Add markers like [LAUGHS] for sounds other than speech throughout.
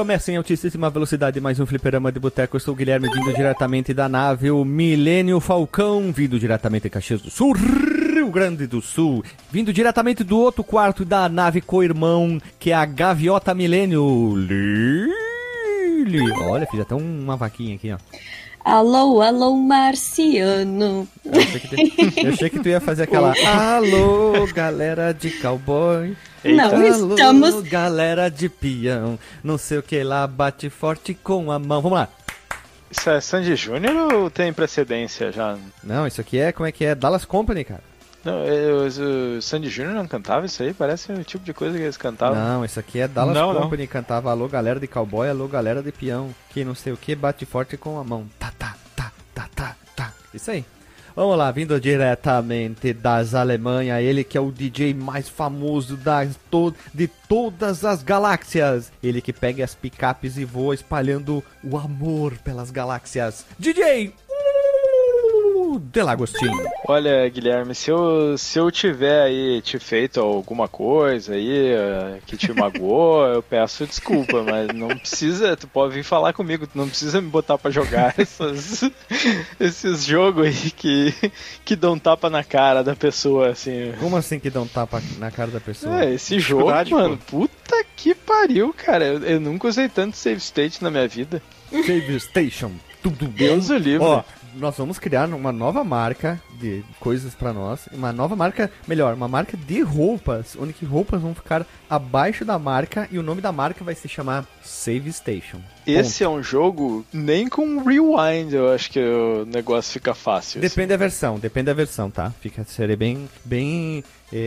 Recomeça em altíssima velocidade mais um fliperama de boteco. Eu sou o Guilherme, vindo diretamente da nave, o Milênio Falcão, vindo diretamente de Caxias do Sul, Rio Grande do Sul, vindo diretamente do outro quarto da nave co-irmão, que é a Gaviota Milênio. Olha, fiz até uma vaquinha aqui, ó. Alô, alô, marciano. Eu achei, que tu, [LAUGHS] eu achei que tu ia fazer aquela. Alô, galera de cowboy. Não, Alô, estamos. galera de peão. Não sei o que lá, bate forte com a mão. Vamos lá. Isso é Sandy Júnior ou tem precedência já? Não, isso aqui é como é que é? Dallas Company, cara. Não, eu- o Sandy Júnior não cantava isso aí? Parece o tipo de coisa que eles cantavam. Não, isso aqui é Dallas Não, não. Company. Cantava alô, galera de cowboy, alô, galera de peão. Que não sei o que, bate forte com a mão. Tá, tá, tá, tá, tá, tá. Isso aí. Vamos lá, vindo diretamente das Alemanha, ele que é o DJ mais famoso das to de todas as galáxias. Ele que pega as picapes e voa espalhando o amor pelas galáxias. DJ Delagostinho. Olha, Guilherme, se eu, se eu tiver aí te feito alguma coisa aí eh, que te magoou, [LAUGHS] eu peço desculpa, mas não precisa, tu pode vir falar comigo, tu não precisa me botar pra jogar [LAUGHS] essas, esses jogos aí que, que dão tapa na cara da pessoa, assim. Como assim que um tapa na cara da pessoa? É, esse jogo, Dificuldade, mano, puta que pariu, cara. Eu, eu nunca usei tanto save state na minha vida. Save Station. Tudo bem. Deus o livre. Ó, nós vamos criar uma nova marca de coisas pra nós. Uma nova marca, melhor, uma marca de roupas, onde que roupas vão ficar abaixo da marca e o nome da marca vai se chamar Save Station. Esse é um jogo, nem com rewind eu acho que o negócio fica fácil. Depende da versão, depende da versão, tá? Fica serei bem, bem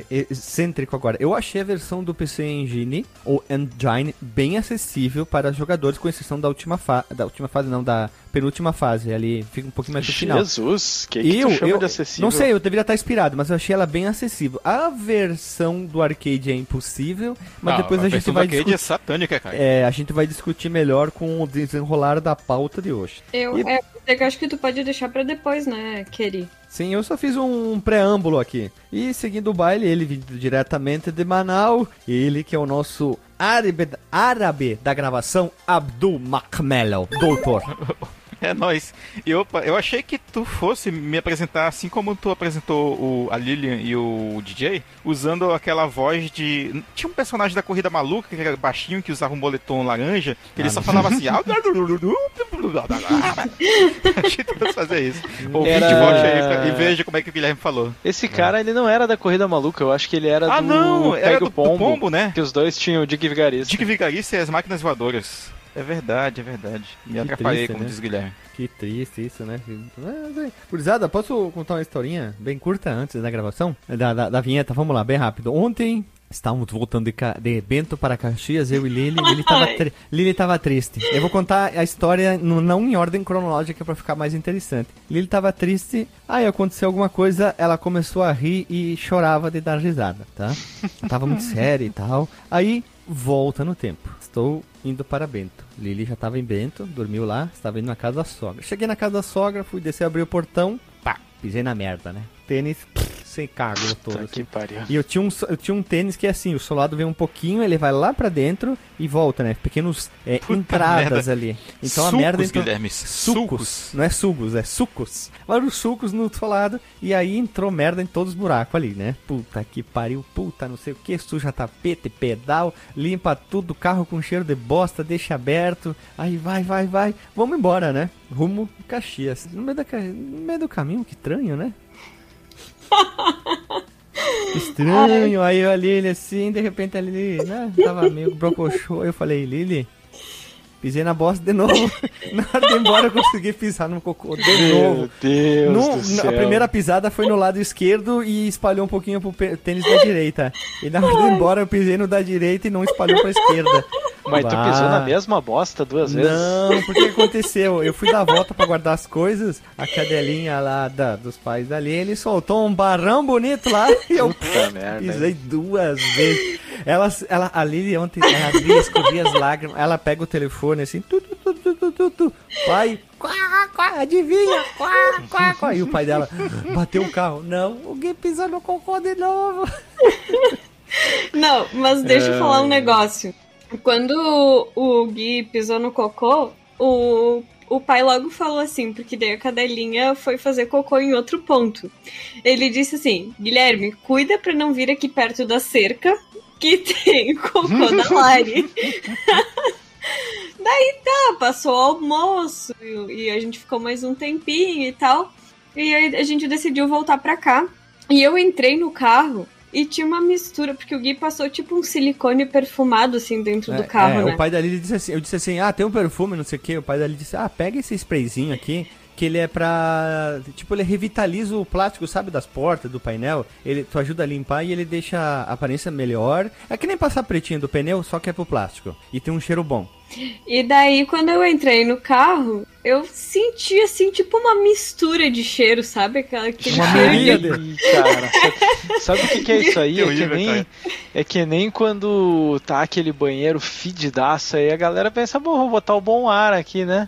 excêntrico agora. Eu achei a versão do PC Engine ou Engine bem acessível para jogadores, com exceção da última fase, da última fase não, da penúltima fase ali, fica um pouquinho mais no final. Jesus, que, que eu, tu chama eu de acessível? não sei, eu deveria estar inspirado, mas eu achei ela bem acessível. A versão do arcade é impossível, mas Não, depois a, gente versão vai do arcade discutir. é satânica, cara. É, a gente vai discutir melhor com o desenrolar da pauta de hoje. Eu, E- é, eu acho que tu pode deixar pra depois, né, Keri? Sim, eu só fiz um preâmbulo aqui. E seguindo o baile, ele vindo diretamente de Manaus, ele que é o nosso árabe, árabe da gravação, Abdul Makmelo, doutor. [LAUGHS] É nóis. E opa, eu achei que tu fosse me apresentar assim como tu apresentou o, a Lilian e o DJ, usando aquela voz de. Tinha um personagem da Corrida Maluca que era baixinho, que usava um moletom laranja, que ele só falava assim. [LAUGHS] "Ah, achei que tu fosse fazer isso. Ouvi Era- de voz aí pra- e veja como é que o Guilherme falou. Esse cara, ele não era da Corrida Maluca, eu acho que ele era Ah, do não, Pega era o do, do Pombo, pombo, né? que os dois tinham o Dick Vigarista. Dick Vigarista e as máquinas voadoras. É verdade, é verdade. Me Que atrapalhei, triste, como né? diz o Guilherme. Que triste isso, né? Gurizada, posso contar uma historinha bem curta antes da gravação? Da, da, da vinheta, vamos lá, bem rápido. Ontem estávamos voltando de, Ca- de Bento para Caxias, eu e Lili. Lili tava, [LAUGHS] Ai. tri- Lili tava triste. Eu vou contar a história no- não em ordem cronológica para ficar mais interessante. Lili tava triste, aí aconteceu alguma coisa, ela começou a rir e chorava de dar risada, tá? Tava muito [LAUGHS] séria e tal. Aí volta no tempo. Estou indo para Bento. Lili já estava em Bento, dormiu lá, estava indo na casa da sogra. Cheguei na casa da sogra, fui descer, abri o portão, pá, pisei na merda, né? Tênis sem cargo todo. Assim. E eu tinha, um, eu tinha um tênis que é assim, o solado vem um pouquinho, ele vai lá pra dentro e volta, né? Pequenos é, entradas merda. ali. Então Sucos, a merda entrou... Guilherme, Sucos. sucos. Não é sugos, é sucos. Vários sucos no solado e aí entrou merda em todos os buracos ali, né? Puta que pariu, puta não sei o que, suja tapete, pedal, limpa tudo, carro com cheiro de bosta, deixa aberto. Aí vai, vai, vai. Vamos embora, né? Rumo Caxias. No meio, da, no meio do caminho, que estranho, né? [LAUGHS] Estranho, aí a Lili assim, de repente a Lili, né, tava meio brocochô, eu falei, Lili, pisei na bosta de novo. na hora de ir embora eu consegui pisar no cocô de novo. Meu Deus No- do na- céu. a primeira pisada foi no lado esquerdo e espalhou um pouquinho pro tênis da direita. E na hora de ir embora eu pisei no da direita e não espalhou pra esquerda. Mas tu Bah. pisou na mesma bosta duas vezes? Não, porque aconteceu? Eu fui dar a volta pra guardar as coisas, a cadelinha lá da- dos pais dali, ele soltou um barrão bonito lá e eu Puta merda. pisei duas vezes. Ela, ela, a Lili ontem, ela abria, escorria as lágrimas, ela pega o telefone assim, tu, tu, tu, tu, tu, tu, tu. pai, quá, quá, adivinha, quá, quá, quá. E o pai dela bateu o carro. Não, alguém pisou no cocô de novo. Não, mas deixa eu falar um negócio. Quando o Gui pisou no cocô, o, o pai logo falou assim, porque daí a cadelinha foi fazer cocô em outro ponto. Ele disse assim: Guilherme, cuida pra não vir aqui perto da cerca que tem [LAUGHS] cocô da Lari. [LAUGHS] daí tá, passou o almoço e a gente ficou mais um tempinho e tal. E aí a gente decidiu voltar pra cá. E eu entrei no carro e tinha uma mistura, porque o Gui passou tipo um silicone perfumado assim dentro É, do carro, é, né? O pai da Lili disse assim, eu disse assim, ah, tem um perfume, não sei o que. O pai da Lili disse, ah, pega esse sprayzinho aqui. Que ele é pra. Tipo, ele revitaliza o plástico, sabe, das portas, do painel. Ele, tu ajuda a limpar e ele deixa a aparência melhor. É que nem passar pretinho do pneu, só que é pro plástico. E tem um cheiro bom. E daí, quando eu entrei no carro, eu senti, assim, tipo uma mistura de cheiro, sabe? Aquela, aquele Uma cheiro de... cara, sabe, o que, que é isso aí? Que É que, nem, é que nem quando tá aquele banheiro fedidaço aí, a galera pensa, bom, vou botar o bom ar aqui, né?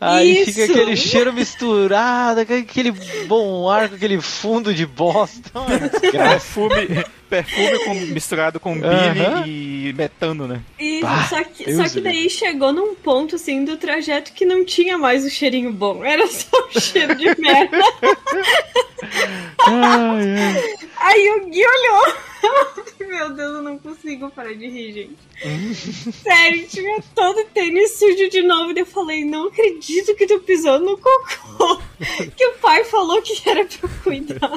Aí Isso. fica aquele cheiro misturado, aquele bom ar com aquele fundo de bosta. Uma [LAUGHS] desgraça. Perfume, perfume com- [LAUGHS] misturado com bile e metano, né? E, Bah, só que, Deus só que daí chegou num ponto, assim, do trajeto que não tinha mais o cheirinho bom. Era só o [LAUGHS] cheiro de merda. Ai, ai. Aí o Gui olhou. [LAUGHS] Meu Deus, eu não consigo parar de rir, gente. Sério, tinha todo tênis sujo de novo. E eu falei, não acredito que tu pisou no cocô. Que o pai falou que era pra eu cuidar.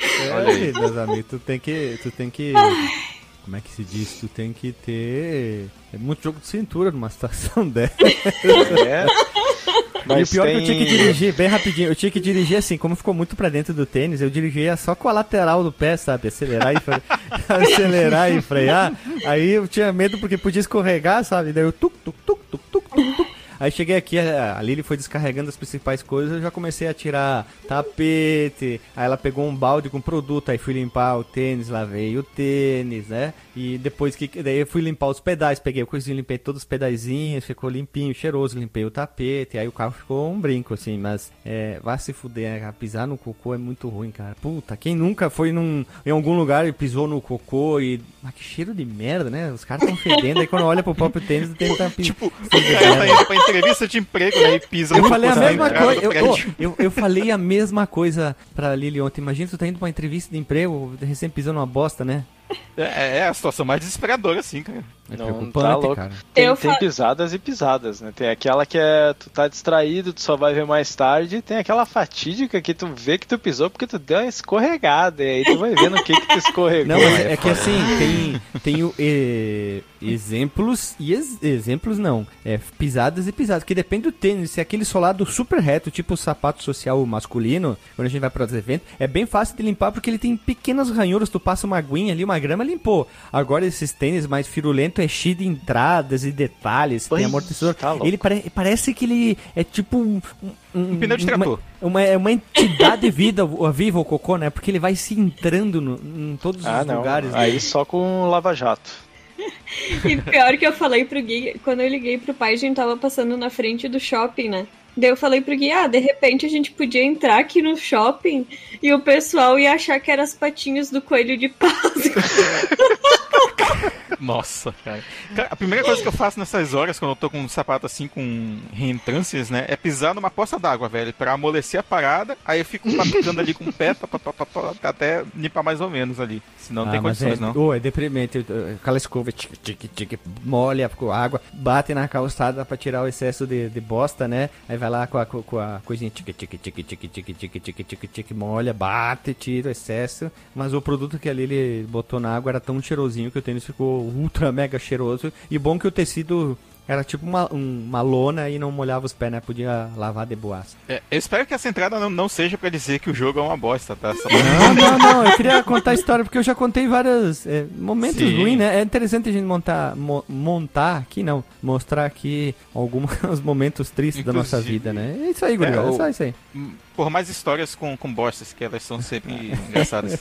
É, Olha aí. meus amigos, tu tem que. Tu tem que. Como é que se diz? Tu tem que ter. É muito jogo de cintura numa situação [LAUGHS] dessa. É. e o Mas pior é que eu tinha que tem- dirigir, bem rapidinho, eu tinha que dirigir assim, como ficou muito pra dentro do tênis, eu dirigia só com a lateral do pé, sabe? Acelerar e frear. [LAUGHS] acelerar e frear. Aí eu tinha medo porque podia escorregar, sabe? Daí eu tuc, tuc, tuc, tuc, tuc, tuc, tuc. Aí cheguei aqui, a Lili foi descarregando as principais coisas, eu já comecei a tirar tapete, aí ela pegou um balde com produto, aí fui limpar o tênis, lavei o tênis, né? E depois que. Daí eu fui limpar os pedais, peguei o coisinho, limpei todos os pedaizinhos, ficou limpinho, cheiroso, limpei o tapete, aí o carro ficou um brinco, assim, mas é, vá se fuder, né? pisar no cocô é muito ruim, cara. Puta, quem nunca foi num, em algum lugar e pisou no cocô e. Mas que cheiro de merda, né? Os caras tão fedendo, aí quando olha pro próprio tênis, o tênis tá pisando. Tipo, o cara tá indo pra entrevista de emprego, né? E pisa Eu falei a na mesma coisa. Eu, prédio. eu, eu falei a mesma coisa pra Lili ontem. Imagina tu tá indo pra uma entrevista de emprego, recém pisando numa bosta, né? É, é a situação mais desesperadora, assim, cara. É Não, preocupante, tá louco. cara. Tem, Eu tem pisadas e pisadas, né? Tem aquela que é tu tá distraído, tu só vai ver mais tarde, tem aquela fatídica que tu vê que tu pisou porque tu deu uma escorregada, e aí tu vai vendo o que que tu escorregou. Não, é, é que assim, tem, tem o, exemplos e ex- exemplos não. É pisadas e pisadas, que depende do tênis. Se é aquele solado super reto, tipo o sapato social masculino, quando a gente vai para os eventos, é bem fácil de limpar porque ele tem pequenas ranhuras. Tu passa uma aguinha ali, uma grama, limpou. Agora esses tênis mais firulentos é cheio de entradas e detalhes, tem Ui, amortecedor. tá ele pare- parece que ele é tipo um, um, Um pneu de trator. Uma, é uma entidade vida, viva o cocô, né? Porque ele vai se entrando no- em todos Ah, os não. lugares. né? Aí só com lava-jato. [LAUGHS] E pior que eu falei pro Gui, quando eu liguei pro pai, a gente tava passando na frente do shopping, né? Daí eu falei pro Gui, ah, de repente a gente podia entrar aqui no shopping e o pessoal ia achar que eram as patinhas do coelho de Páscoa. [LAUGHS] Nossa, cara. Cara, A primeira coisa que eu faço nessas horas, quando eu tô com um sapato assim com reentrâncias, né? É pisar numa poça d'água, velho, pra amolecer a parada. Aí eu fico pisando ali com o pé, pá, pá, pá, pá, até limpar mais ou menos ali. Senão não tem Ah, mas condições, é, não. ô, é deprimente. Aquela escova, tique, tique, tique, molha com água, bate na calçada pra tirar o excesso de, de bosta, né? Aí vai lá com a, com a coisinha, tique, tique, tique, tique, tique, tique, tique, tique, tique, molha, bate, tira o excesso. Mas o produto que ali ele botou na água era tão cheirosinho que o tênis ficou ultra mega cheiroso. E bom que o tecido era tipo uma, um- uma lona e não molhava os pés, né? Podia lavar de boas. É, eu espero que essa entrada não, não seja pra dizer que o jogo é uma bosta, tá? Só- Não, não, não. Eu queria contar a história porque eu já contei vários é, momentos Sim. ruins, né? É interessante a gente montar, mo- montar aqui, não. Mostrar aqui alguns [LAUGHS] momentos tristes da nossa Inclusive- vida, né? É isso aí, gurizada. É, o- só isso aí. Por mais histórias com, com bostas, que elas são sempre engraçadas.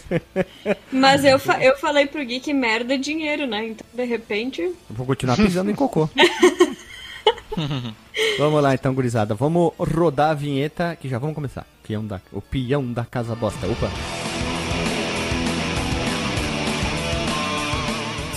[LAUGHS] Mas eu, fa- eu falei pro Gui que merda é dinheiro, né? Então, de repente. Eu vou continuar pisando em cocô. [LAUGHS] vamos lá então, gurizada. Vamos rodar a vinheta que já vamos começar. Peão da, o peão da casa bosta. Opa.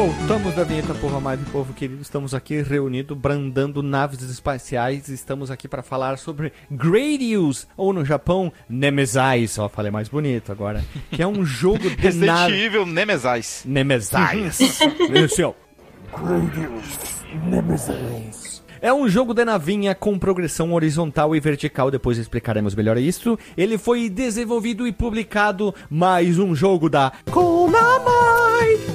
Voltamos da vinheta Povo Amado e Povo Querido. Estamos aqui reunidos, brandando naves espaciais. Estamos aqui para falar sobre Gradius, ou no Japão, Nemesis. Ó, falei mais bonito agora. Que é um jogo de [LAUGHS] Resident nave... Evil Nemesis. Ó. Gradius Nemesis. É um jogo de navinha com progressão horizontal e vertical, depois explicaremos melhor isso. Ele foi desenvolvido e publicado mais um jogo da Konami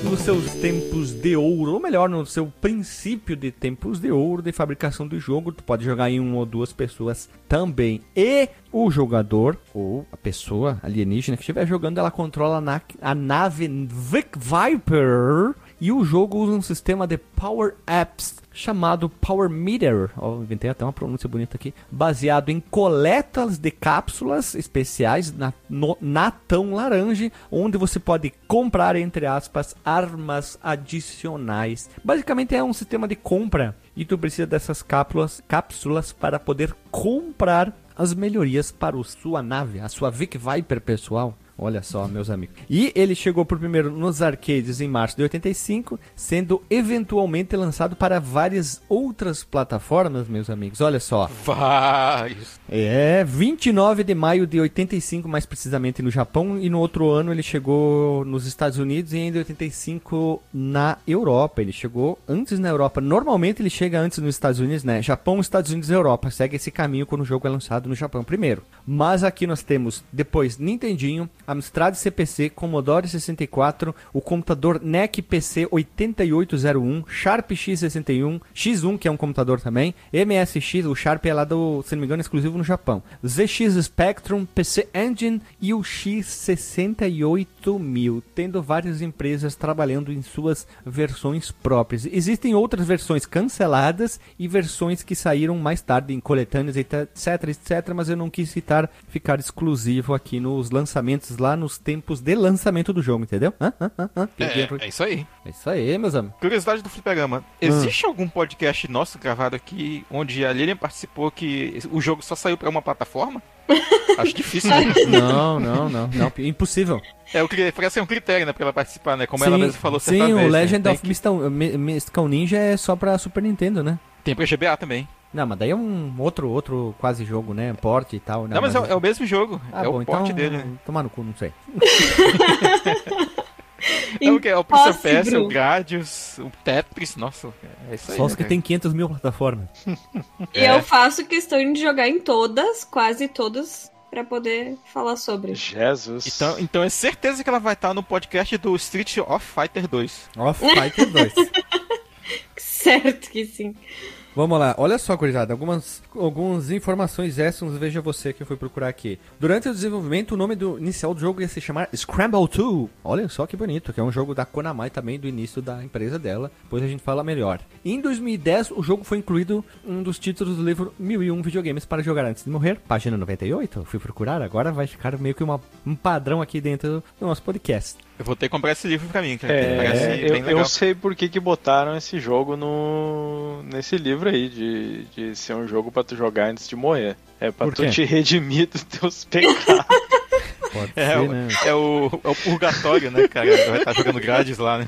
nos seus tempos de ouro, ou melhor, no seu princípio de tempos de ouro de fabricação do jogo. Tu pode jogar em uma ou duas pessoas também. E o jogador, ou a pessoa alienígena que estiver jogando, ela controla a nave Vic Viper. E o jogo usa um sistema de Power Apps chamado Power Meter, ó, inventei até uma pronúncia bonita aqui, baseado em coletas de cápsulas especiais na, no, natão laranja, onde você pode comprar, entre aspas, armas adicionais. Basicamente é um sistema de compra e tu precisa dessas cápsulas, cápsulas para poder comprar as melhorias para a sua nave, a sua Vic Viper pessoal. Olha só, meus amigos. E ele chegou por primeiro nos arcades em março de 85, sendo eventualmente lançado para várias outras plataformas, meus amigos. Olha só. Vários. É, 29 de maio de 85, mais precisamente no Japão, e no outro ano ele chegou nos Estados Unidos e ainda em 85 na Europa. Ele chegou antes na Europa. Normalmente ele chega antes nos Estados Unidos, né? Japão, Estados Unidos e Europa. Segue esse caminho quando o jogo é lançado no Japão primeiro. Mas aqui nós temos depois Nintendinho, Amstrad CPC, Commodore 64, o computador NEC PC 8801, Sharp X61, X1, que é um computador também, MSX, o Sharp é lá do, se não me engano, exclusivo no Japão, ZX Spectrum, PC Engine e o X68000, tendo várias empresas trabalhando em suas versões próprias. Existem outras versões canceladas e versões que saíram mais tarde em coletâneas, etc, etc, mas eu não quis citar, ficar exclusivo aqui nos lançamentos lá nos tempos de lançamento do jogo, entendeu? Hã? Hã? Hã? Hã? É, é isso aí. É isso aí, meus amigos. Curiosidade do Fliperama. Existe algum podcast nosso gravado aqui onde a Lilian participou que o jogo só saiu pra uma plataforma? [LAUGHS] Acho difícil, né? Não, não, não, não, impossível. É, o cri- parece ser um critério, né, pra ela participar, né? Como ela sim, mesma falou certa sim vez. o né? Legend Tem of que- Mystical, Ninja é só pra Super Nintendo, né? Tem pra GBA também. Não, mas daí é um outro, outro quase jogo, né? Porte e tal. Né? Não, mas é, é o mesmo jogo. Ah, é bom, o porte então, dele. né? Tomar no cu, não sei. [LAUGHS] É o que? É o Prince of Persia, Impossible. o Gradius, o Tetris. Nossa, é isso aí. Só os né, que cara? tem 500 mil plataformas. E É. eu faço questão de jogar em todas, quase todas, pra poder falar sobre. Jesus. Então, então é certeza que ela vai estar no podcast do Street of Fighter 2. Off Fighter 2. [LAUGHS] Certo que sim. Vamos lá, olha só, gurizada, algumas, algumas informações extras, veja você que eu fui procurar aqui. Durante o desenvolvimento, o nome do inicial do jogo ia se chamar Scramble 2. Olha só que bonito, que é um jogo da Konami também, do início da empresa dela. Depois a gente fala melhor. Em 2010, o jogo foi incluído um dos títulos do livro 1001 Videogames para jogar antes de morrer, página 98. Eu fui procurar, agora vai ficar meio que uma, um padrão aqui dentro do nosso podcast. Eu vou ter que comprar esse livro pra mim, cara. É, parece eu, eu sei por que, que botaram esse jogo no nesse livro aí, de, de ser um jogo pra tu jogar antes de morrer. É pra tu te redimir dos teus [LAUGHS] pecados. Pode É, ser, o- né? é o, é o purgatório, né, cara? Vai estar jogando grades lá, né?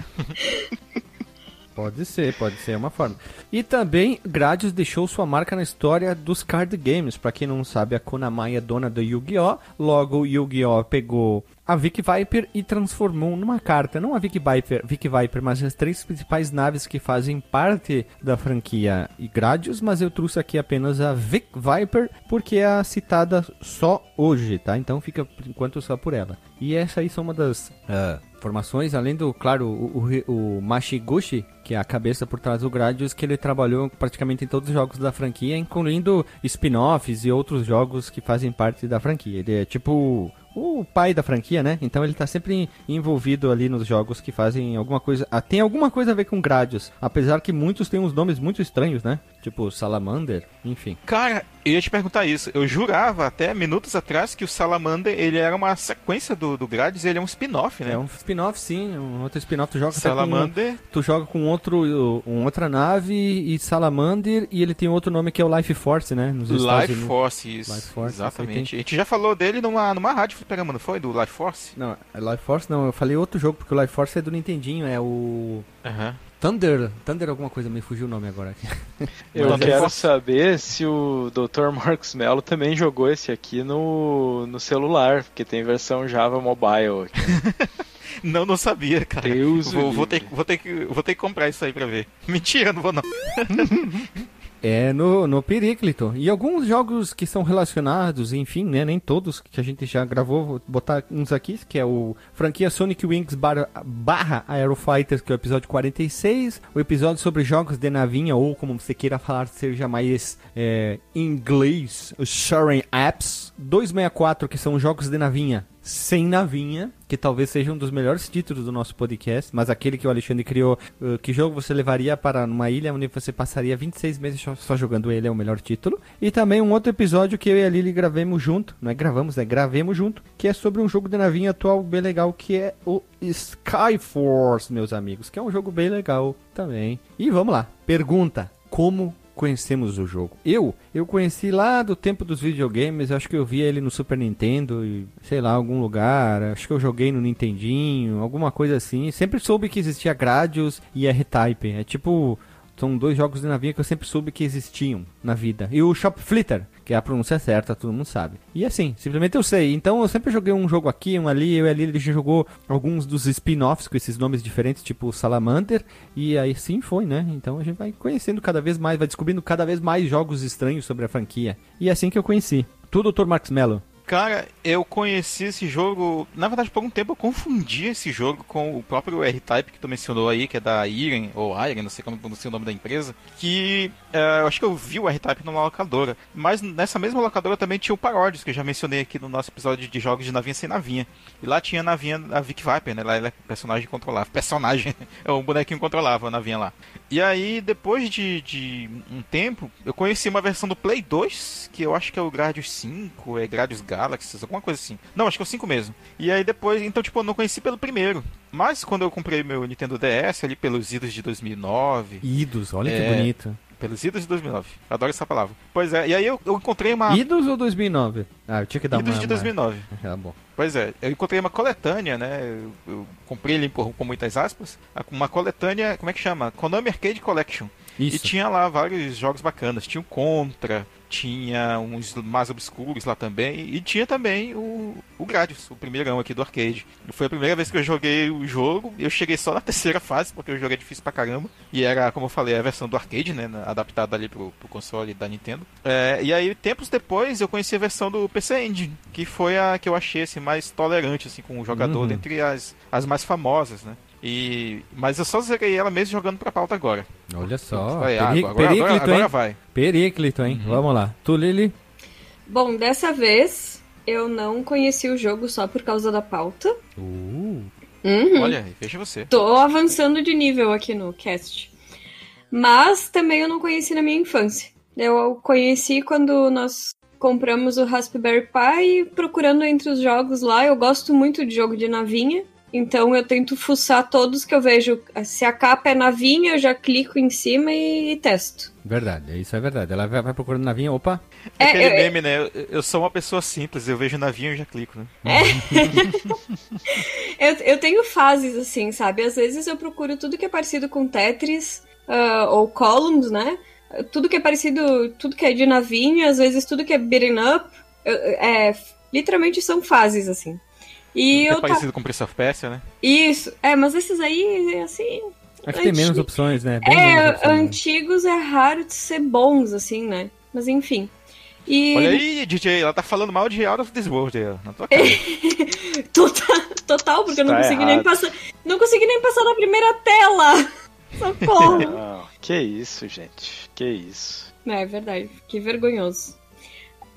Pode ser, pode ser uma forma. E também Gradius deixou sua marca na história dos card games. Pra quem não sabe, a Konami é dona do Yu-Gi-Oh! Logo, Yu-Gi-Oh! pegou a Vic Viper e transformou numa carta, não a Vic Viper, Vic Viper, mas as três principais naves que fazem parte da franquia Gradius, mas eu trouxe aqui apenas a Vic Viper porque é a citada só hoje, tá? Então fica por enquanto só por ela. E essa aí são uma das uh, formações, além do, claro, o, o, o Mashiguchi, que é a cabeça por trás do Gradius, que ele trabalhou praticamente em todos os jogos da franquia, incluindo spin-offs e outros jogos que fazem parte da franquia. Ele é tipo o pai da franquia, né? Então ele tá sempre envolvido ali nos jogos que fazem alguma coisa. Ah, tem alguma coisa a ver com Gradius. Apesar que muitos têm uns nomes muito estranhos, né? Tipo Salamander, enfim. Cara, eu ia te perguntar isso. Eu jurava até minutos atrás que o Salamander ele era uma sequência do, do Gradius, ele é um spin-off, né? É um spin-off, sim. Um outro spin-off. Tu joga Salamander. Com, tu joga com outro, um, outra nave e Salamander e ele tem outro nome que é o Life Force, né? Nos Life Force, isso. Life Force, Exatamente. A gente já falou dele numa, numa rádio fliperama, não foi? Do Life Force? Não, é Life Force não. Eu falei outro jogo, porque o Life Force é do Nintendinho, é o... Aham. Thunder, Thunder alguma coisa, me fugiu o nome agora. Eu Mas quero é... saber se o Dr. Marcos Mello também jogou esse aqui no, no celular, porque tem versão Java Mobile. [LAUGHS] não, não sabia, cara. Deus vou, vou, ter, vou, ter que, vou ter que comprar isso aí pra ver. [LAUGHS] Mentira, não vou não. [LAUGHS] É no, no Periclito. E alguns jogos que são relacionados, enfim, né? Nem todos que a gente já gravou, vou botar uns aqui, que é o franquia Sonic Wings barra, barra Aero Fighters, que é o episódio 46. O episódio sobre jogos de navinha, ou como você queira falar, seja mais é, inglês, Sharing Apps. 264, que são jogos de navinha sem navinha, que talvez seja um dos melhores títulos do nosso podcast, mas aquele que o Alexandre criou, uh, que jogo você levaria para uma ilha onde você passaria 26 meses só jogando ele, é o melhor título. E também um outro episódio que eu e a Lili gravemos junto, não é gravamos, é gravemos junto, que é sobre um jogo de navinha atual bem legal, que é o Skyforce, meus amigos, que é um jogo bem legal também. E vamos lá, pergunta, como conhecemos o jogo. Eu, eu conheci lá do tempo dos videogames, acho que eu vi ele no Super Nintendo e sei lá, algum lugar, acho que eu joguei no Nintendinho, alguma coisa assim. Sempre soube que existia Gradius e R-Type. É tipo são dois jogos de navinha que eu sempre soube que existiam na vida. E o Shop Flitter, que é a pronúncia certa, todo mundo sabe. E assim, simplesmente eu sei. Então eu sempre joguei um jogo aqui, um ali, eu e ali, ele já jogou alguns dos spin-offs com esses nomes diferentes, tipo Salamander, e aí sim foi, né? Então a gente vai conhecendo cada vez mais, vai descobrindo cada vez mais jogos estranhos sobre a franquia. E é assim que eu conheci. Tu, Dr. Max Mello? Cara, eu conheci esse jogo. Na verdade, por um tempo eu confundi esse jogo com o próprio R-Type que tu mencionou aí, que é da Iren, ou Iren, não sei como pronuncia o nome da empresa. Que uh, eu acho que eu vi o R-Type numa locadora. Mas nessa mesma locadora também tinha o Parodies, que eu já mencionei aqui no nosso episódio de jogos de navinha sem navinha. E lá tinha a navinha, a Vic Viper, né? Lá ela é personagem controlável. Personagem, [LAUGHS] é um bonequinho controlável a navinha lá. E aí, depois de, de um tempo, eu conheci uma versão do Play 2, que eu acho que é o Gradius 5, é Gradius Galaxies, alguma coisa assim. Não, acho que é o 5 mesmo. E aí depois, então, tipo, eu não conheci pelo primeiro. Mas quando eu comprei meu Nintendo DS, ali pelos idos de 2009... Idos, olha é... que bonito. Pelos idos de 2009. Adoro essa palavra. Pois é, e aí eu, eu encontrei uma. Idos ou 2009? Ah, eu tinha que dar idos uma. de 2009. Uma... Ah, [LAUGHS] bom. Pois é, eu encontrei uma coletânea, né? Eu, eu comprei ele por, com muitas aspas. Uma coletânea, como é que chama? Konami Arcade Collection. Isso. E tinha lá vários jogos bacanas. Tinha o Contra, tinha uns mais obscuros lá também, e tinha também o, o Gradius, o primeirão aqui do arcade. Foi a primeira vez que eu joguei o jogo, eu cheguei só na [LAUGHS] terceira fase, porque o jogo é difícil pra caramba, e era, como eu falei, a versão do arcade, né, adaptada ali pro, pro console da Nintendo. É, e aí, tempos depois, eu conheci a versão do PC Engine, que foi a que eu achei assim, mais tolerante assim, com o jogador, uhum. dentre as, as mais famosas, né. E... Mas eu só zerei ela mesmo jogando pra pauta agora. Olha só. Vai, Peri agora, Periclito, agora, agora, agora vai. Periclito, hein? Uhum. Vamos lá. Tu, Lili? Bom, dessa vez eu não conheci o jogo só por causa da pauta. Uh. Uhum. Olha, veja você. Tô avançando de nível aqui no cast. Mas também eu não conheci na minha infância. Eu conheci quando nós compramos o Raspberry Pi procurando entre os jogos lá. Eu gosto muito de jogo de navinha. Então eu tento fuçar todos que eu vejo. Se a capa é navinha, eu já clico em cima e, e testo. Verdade, isso é verdade. Ela vai, vai procurando navinha, opa. É, é aquele eu, meme, né? Eu, eu, sou uma pessoa simples, eu vejo navinha e já clico, né? É. [LAUGHS] eu, eu tenho fases assim, sabe? Às vezes eu procuro tudo que é parecido com Tetris uh, ou Columns, né? Tudo que é parecido, tudo que é de navinha, às vezes tudo que é beating up, é, literalmente são fases, assim. E É eu parecido com Prince of Persia, né? Isso, é, mas esses aí, assim. Acho que tem menos opções, né? Bem menos É, opções, né? antigos é raro de ser bons, assim, né? Mas enfim. E Olha aí, DJ, ela tá falando mal de Out of This World aí, na tua [LAUGHS] cara. total, total, porque eu não Está consegui nem errado. passar. Não consegui nem passar da primeira tela! [LAUGHS] Socorro! Não, que isso, gente. Que isso. É verdade, que vergonhoso.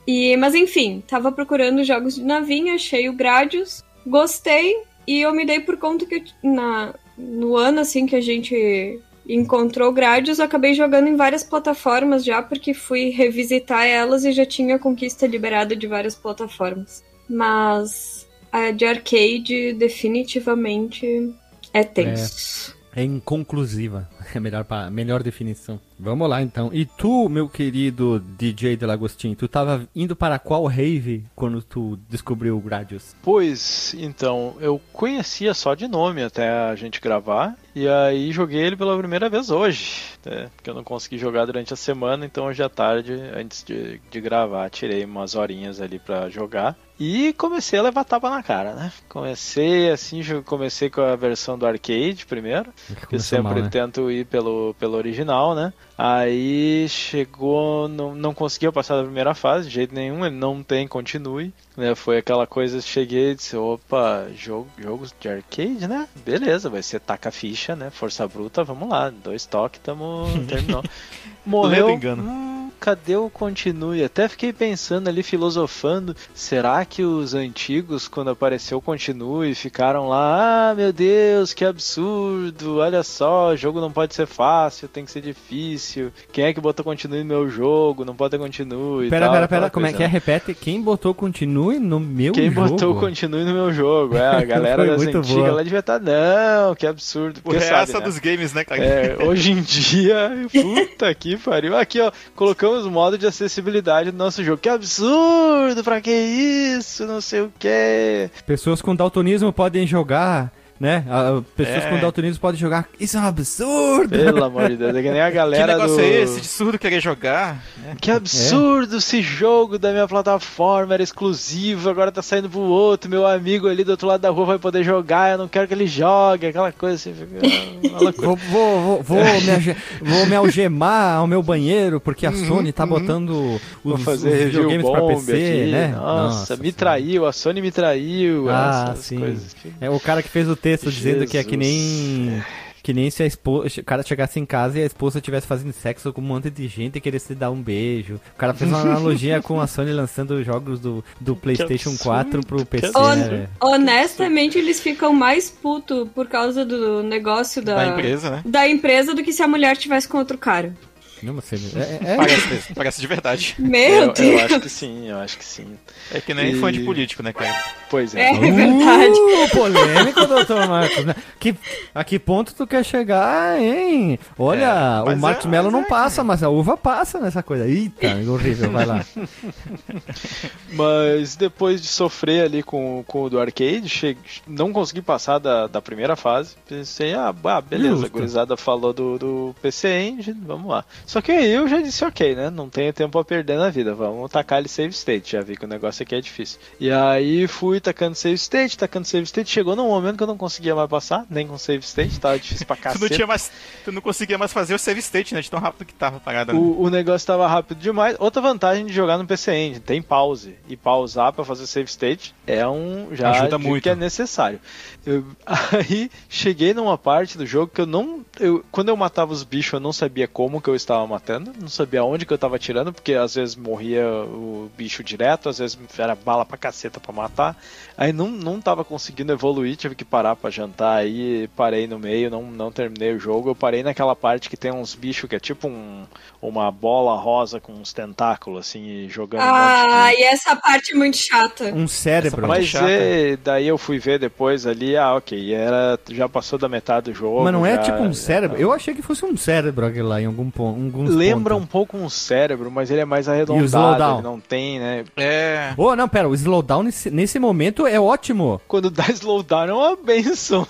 E, mas enfim, tava procurando jogos de navinha, achei o Gradius, gostei, e eu me dei por conta que na, no ano assim que a gente encontrou Gradius, eu acabei jogando em várias plataformas já, porque fui revisitar elas e já tinha a conquista liberada de várias plataformas. Mas a de arcade definitivamente é tenso. É inconclusiva. É a melhor, pa- melhor definição. Vamos lá então. E tu, meu querido DJ Delagostin, tu tava indo para qual rave quando tu descobriu o Gradius? Pois, então, eu conhecia só de nome até a gente gravar, e aí joguei ele pela primeira vez hoje, né? Porque eu não consegui jogar durante a semana, então hoje à tarde, antes de, de gravar, tirei umas horinhas ali pra jogar. E comecei a levar tapa na cara, né? Comecei assim, comecei com a versão do arcade primeiro, que eu sempre mal, né? tento ir pelo, pelo original, né? Aí chegou, não, não conseguia passar da primeira fase de jeito nenhum, ele não tem continue, né? Foi aquela coisa, cheguei e disse, opa, jogo, jogos de arcade, né? Beleza, vai ser taca ficha, né? Força bruta, vamos lá, dois toques, tamo, terminou. [LAUGHS] Morreu, Lendo engano. hum, cadê o continue? Até fiquei pensando ali, filosofando, será que os antigos, quando apareceu o continue, ficaram lá, ah, meu Deus, que absurdo, olha só, o jogo não pode ser fácil, tem que ser difícil, quem é que botou continue no meu jogo, não pode ter continue e Pera, tal, pera, pera, como é coisa, que é? né? Repete. Quem botou continue no meu Quem jogo? botou o continue no meu jogo? É, a [LAUGHS] galera Foi das muito antigas boa. lá devia estar, não, que absurdo, porque reaça sabe, né? dos games, né, cara? É, hoje em dia, [LAUGHS] puta que pariu. Aqui, ó, colocamos modo de acessibilidade no nosso jogo. Que absurdo, pra que isso? Não sei o que. Pessoas com daltonismo podem jogar, né? Ah, Pessoas É. com daltonismo podem jogar. Isso é um absurdo! Pelo amor de Deus, é que nem a [LAUGHS] Que galera negócio do... é esse de surdo querer jogar? né? Que absurdo esse jogo da minha plataforma era exclusivo, agora tá saindo pro outro, meu amigo ali do outro lado da rua vai poder jogar, eu não quero que ele jogue, aquela coisa assim. [LAUGHS] Vou, vou, vou, vou, me alge- vou me algemar ao meu banheiro porque a Sony tá botando os, os videogames pra PC, aqui. né? Nossa, me Senhora. traiu, a Sony me traiu, Ah, essas sim. coisas. É o cara que fez o texto dizendo que é que nem. Que nem se a esposa, o cara chegasse em casa e a esposa estivesse fazendo sexo com um monte de gente e queresse dar um beijo. O cara fez uma [LAUGHS] analogia com a Sony lançando jogos do, do PlayStation absurdo, 4 pro PC, Hon- né? honestamente, eles ficam mais puto por causa do negócio da, Da empresa, né? da empresa do que se a mulher tivesse com outro cara. Não sei. É, é- Parece mesmo, parece de verdade. Meu Eu, eu Deus! acho que sim, eu acho que sim. É que nem E- fã de político, né, cara? Pois É, é. é verdade. Uh, polêmico, doutor Marcos. né? Que, a que ponto tu quer chegar, hein? Olha, É, o mas Marcos é- Melo não é- passa, mas a uva passa nessa coisa. Eita, horrível, vai lá. [LAUGHS] Mas depois de sofrer ali com, com o do arcade, che... não consegui passar da, da primeira fase. Pensei, ah, bah, beleza, Justo. a gurizada falou do, do PC Engine, vamos lá. Só que aí eu já disse, ok, né? Não tenho tempo a perder na vida, vamos tacar ele save state. Já vi que o negócio aqui é difícil. E aí fui tacando save state, tacando save state. Chegou num momento que eu não conseguia mais passar, nem com save state, tava difícil pra [LAUGHS] Tu cacete. não tinha mais. Tu não conseguia mais fazer o save state, né? De tão rápido que tava a parada. né? O, o negócio tava rápido demais. Outra vantagem de jogar no PC Engine, tem pause. E pausar pra fazer save state é um. Já Ajuda muito. que é necessário. Eu- [LAUGHS] aí cheguei numa parte do jogo que eu não. Eu, quando eu matava os bichos, eu não sabia como que eu estava matando, não sabia onde que eu estava atirando, porque às vezes morria o bicho direto, às vezes era bala pra caceta pra matar. Aí não, não tava conseguindo evoluir, tive que parar pra jantar aí, parei no meio, não, não terminei o jogo. Eu parei naquela parte que tem uns bichos que é tipo um, uma bola rosa com uns tentáculos, assim, e jogando um monte de. Ah, e essa parte é muito chata. Um cérebro. Essa Mas chata. é, daí eu fui ver depois ali, ah, ok, era, já passou da metade do jogo. Mas não é já- tipo um cérebro. Eu achei que fosse um cérebro aquele lá em algum ponto. Lembra um pontos. pouco um cérebro, mas ele é mais arredondado, slowdown? ele não tem, né? É. Oh, não, pera, o slowdown nesse, nesse momento é ótimo. Quando dá slowdown é uma benção.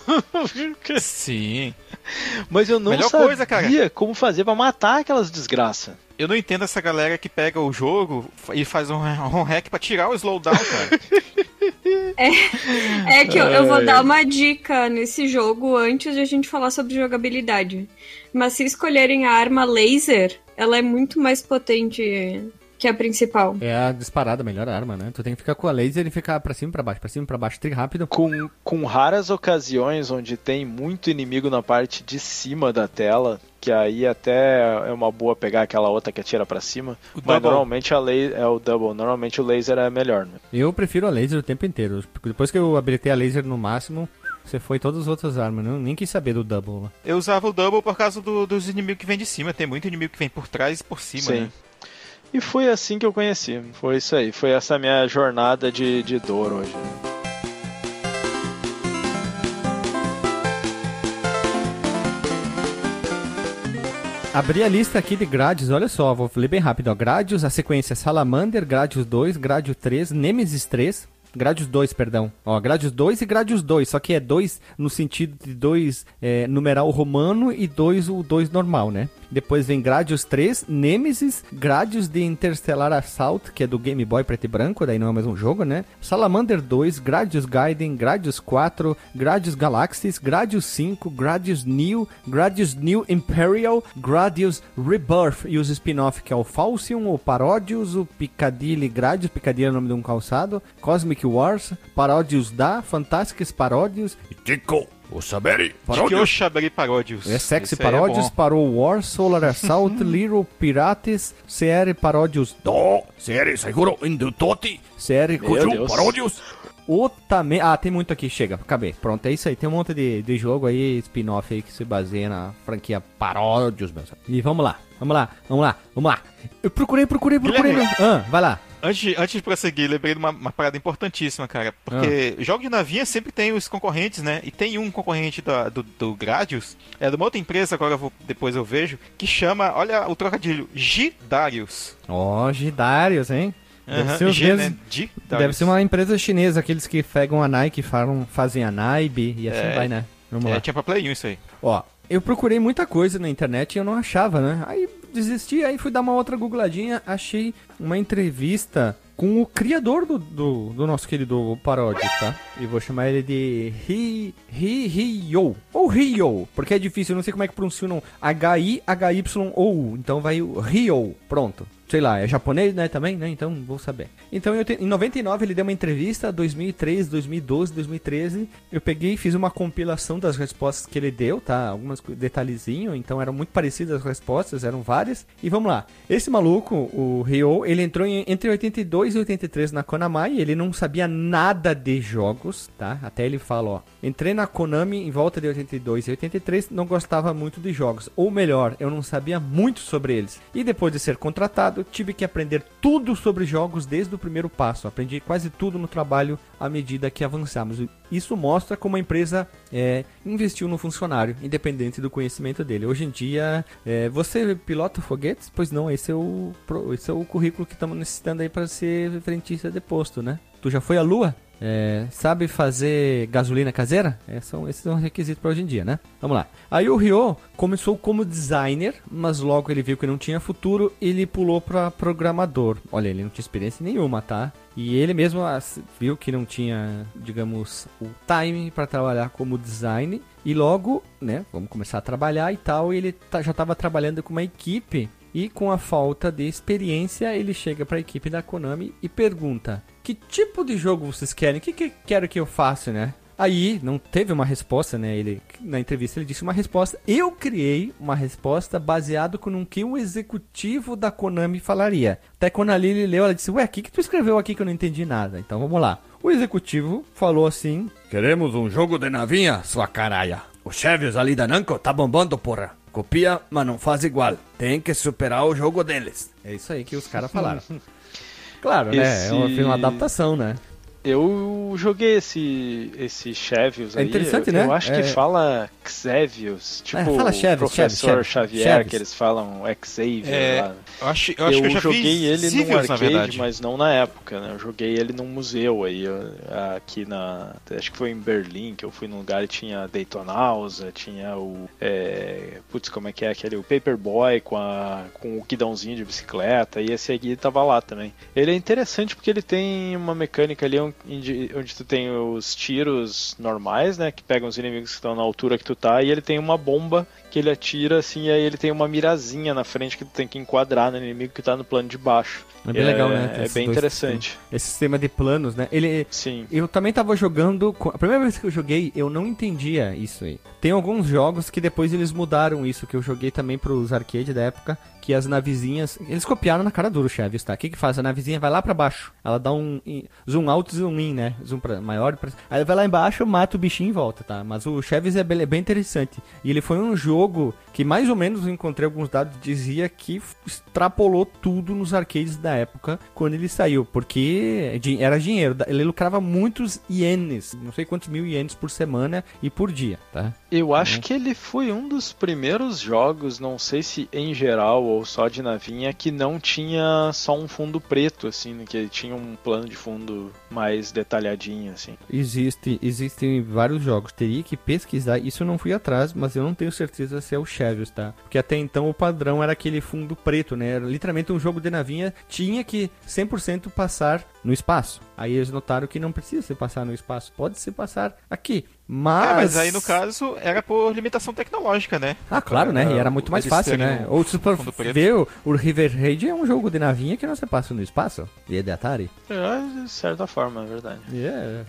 [LAUGHS] Sim. mas eu não Melhor sabia coisa, cara. como fazer pra matar aquelas desgraças. Eu não entendo essa galera que pega o jogo e faz um, um hack pra tirar o slowdown, cara. [LAUGHS] É que eu, eu vou dar uma dica nesse jogo antes de a gente falar sobre jogabilidade. Mas se escolherem a arma laser, ela é muito mais potente que a principal. É a disparada, a melhor arma, né? Tu tem que ficar com a laser e ficar pra cima e pra baixo, pra cima e pra baixo, tri rápido. Com, com raras ocasiões onde tem muito inimigo na parte de cima da tela, que aí até é uma boa pegar aquela outra que atira pra cima. O mas double. normalmente a laser é o double, normalmente o laser é melhor, né? Eu prefiro a laser o tempo inteiro. porque Depois que eu habilitei a laser no máximo, você foi todas as outras armas. Não, nem quis saber do double lá. Eu usava o double por causa do- dos inimigos que vem de cima. Tem muito inimigo que vem por trás e por cima, Sim. né? E foi assim que eu conheci. Foi isso aí. Foi essa minha jornada de, de dor hoje. Abri a lista aqui de grades, olha só, vou ler bem rápido. Ó. A sequência Salamander, Gradius 2, Gradius 3, Nemesis 3, Gradius 2, perdão. Ó, Gradius 2 e Gradius 2, só que é 2 no sentido de 2 é, numeral romano e 2 o 2 normal, né? Depois vem Gradius 3, Nemesis, Gradius de Interstellar Assault, que é do Game Boy preto e branco, daí não é mais um jogo, né? Salamander 2, Gradius Gaiden, Gradius 4, Gradius Galaxies, Gradius 5, Gradius New, Gradius New Imperial, Gradius Rebirth e os spin-off que é o Falcion, o Parodius, o Piccadilly Gradius, Piccadilly é o nome de um calçado, Cosmic Wars, Parodius da, Fantastics Parodius, Tico, o Saberi, Que eu Xaberi Paródios. é Sexy Esse aí é. Parou War, Solar Assault, [LAUGHS] Little Pirates, CR Parodius Do, Seri, Seguro, Indutoti, CR Meu Kuju, Deus. Parodius, Otame... Ah, tem muito aqui, chega, acabei. Pronto, é isso aí. Tem um monte de, de jogo aí, spin-off aí que se baseia na franquia Paródios, amigos. E vamos lá, vamos lá, vamos lá, vamos lá. Eu procurei, procurei, procurei. Guilherme. meu- Ah, vai lá. Antes, de- antes de prosseguir, lembrei de uma, uma parada importantíssima, cara. Porque Ah. jogo de navinha sempre tem os concorrentes, né? E tem um concorrente da- do, do Gradius, é de uma outra empresa, agora eu vou- depois eu vejo, que chama, olha o trocadilho, Gidarius. Ó, Gidarius, hein? Deve Aham, ser G, mesmos- né? Deve ser uma empresa chinesa, aqueles que pegam a Nike, falam, fazem a Nike e assim É. vai, né? Vamos lá. É, tinha pra Play 1 isso aí. Ó, eu procurei muita coisa na internet e eu não achava, né? Aí desisti, aí fui dar uma outra googladinha, achei uma entrevista com o criador do, do, do nosso querido paródia, tá? E vou chamar ele de Hi, Hi, Hyo, ou Ryo, porque é difícil, eu não sei como é que pronunciam H-I-H-Y-O, então vai o Ryo, pronto. Sei lá, é japonês, né, também, né? Então vou saber. Então eu te- em 99 ele deu uma entrevista, 2003, 2012, 2013. Eu peguei e fiz uma compilação das respostas que ele deu, tá? Algumas detalhezinho, então eram muito parecidas as respostas, eram várias. E vamos lá. Esse maluco, o Ryo, ele entrou em- entre 82 e 83 na Konami, ele não sabia nada de jogos, tá? Até ele fala, ó, entrei na Konami em volta de 82 e 83, não gostava muito de jogos, ou melhor, eu não sabia muito sobre eles. E depois de ser contratado, tive que aprender tudo sobre jogos desde o primeiro passo. Aprendi quase tudo no trabalho à medida que avançamos. Isso mostra como a empresa é, investiu no funcionário, independente do conhecimento dele. Hoje em dia, é, você pilota foguetes? Pois não, esse é o, esse é o currículo que estamos necessitando aí para ser frentista de posto, né? Tu já foi à Lua? É, sabe fazer gasolina caseira? É, são, esses são os requisitos para hoje em dia, né? Vamos lá. Aí o Ryo começou como designer, mas logo ele viu que não tinha futuro e ele pulou para programador. Olha, ele não tinha experiência nenhuma, tá? E ele mesmo viu que não tinha, digamos, o time para trabalhar como design. E logo, né, vamos começar a trabalhar e tal. E ele tá- já estava trabalhando com uma equipe. E com a falta de experiência, ele chega para a equipe da Konami e pergunta: Que tipo de jogo vocês querem? O que, que quero que eu faça, né? Aí não teve uma resposta, né? Ele na entrevista ele disse uma resposta. Eu criei uma resposta baseado com o que o executivo da Konami falaria. Até quando a Lily leu, ela disse: "Ué, o que que tu escreveu aqui que eu não entendi nada?" Então vamos lá. O executivo falou assim: Queremos um jogo de navinha, sua caralha. O Chevios ali da Namco tá bombando, porra. Copia, mas não faz igual. Tem que superar o jogo deles. É isso aí que os caras falaram. [LAUGHS] claro, né? É Esse- foi uma adaptação, né? Eu joguei esse, esse Chevios É aí. interessante, eu, né? Eu acho É. que fala Xevious, tipo É, fala o Chevios, professor Chevios, Xavier, Chevios. que eles falam Xavier É, lá. Eu acho, eu acho eu que eu já joguei ele Civios, no na arcade, mas não na época, né? Eu joguei ele num museu aí, aqui na. Acho que foi em Berlim, que eu fui num lugar e tinha Daytonausa, tinha o. É, putz, como é que é aquele? O Paperboy com, a, com o guidãozinho de bicicleta, e esse aqui tava lá também. Ele é interessante porque ele tem uma mecânica ali, um onde, onde tu tem os tiros normais, né? Que pegam os inimigos que estão na altura que tu tá, e ele tem uma bomba que ele atira assim, e aí ele tem uma mirazinha na frente que tu tem que enquadrar no inimigo que tá no plano de baixo. É bem legal, né? É bem dois interessante. Esse sistema de planos, né? Ele. Sim. Eu também tava jogando. A primeira vez que eu joguei, eu não entendia isso aí. Tem alguns jogos que depois eles mudaram isso, que eu joguei também pros arcade da época, que as navezinhas. Eles copiaram na cara dura o Chaves, tá? O que que faz? A navezinha vai lá pra baixo. Ela dá um zoom e zoom in, né? Zoom pra maior. Pra... Aí vai lá embaixo, mata o bichinho e volta, tá? Mas o Chaves é bem, é bem interessante. E ele foi um jogo que mais ou menos encontrei alguns dados dizia que extrapolou tudo nos arcades da época quando ele saiu, porque di- era dinheiro, ele lucrava muitos ienes, não sei quantos mil ienes por semana e por dia, tá? Eu acho que ele foi um dos primeiros jogos, não sei se em geral ou só de navinha, que não tinha só um fundo preto, assim, né, que tinha um plano de fundo mais detalhadinho, assim. Existe, existem vários jogos, teria que pesquisar, isso eu não fui atrás, mas eu não tenho certeza se é o Chaves, tá? Porque até então o padrão era aquele fundo preto, né? Era literalmente um jogo de navinha, tinha que 100% passar no espaço. Aí eles notaram que não precisa se passar no espaço, pode se passar aqui. Mas... É, mas aí no caso era por limitação tecnológica, né? Ah, claro, né? E era muito mais fácil, né? Ou se for ver, o, River Raid é um jogo de navinha que não se passa no espaço. E é de Atari. É, de certa forma, é verdade. É,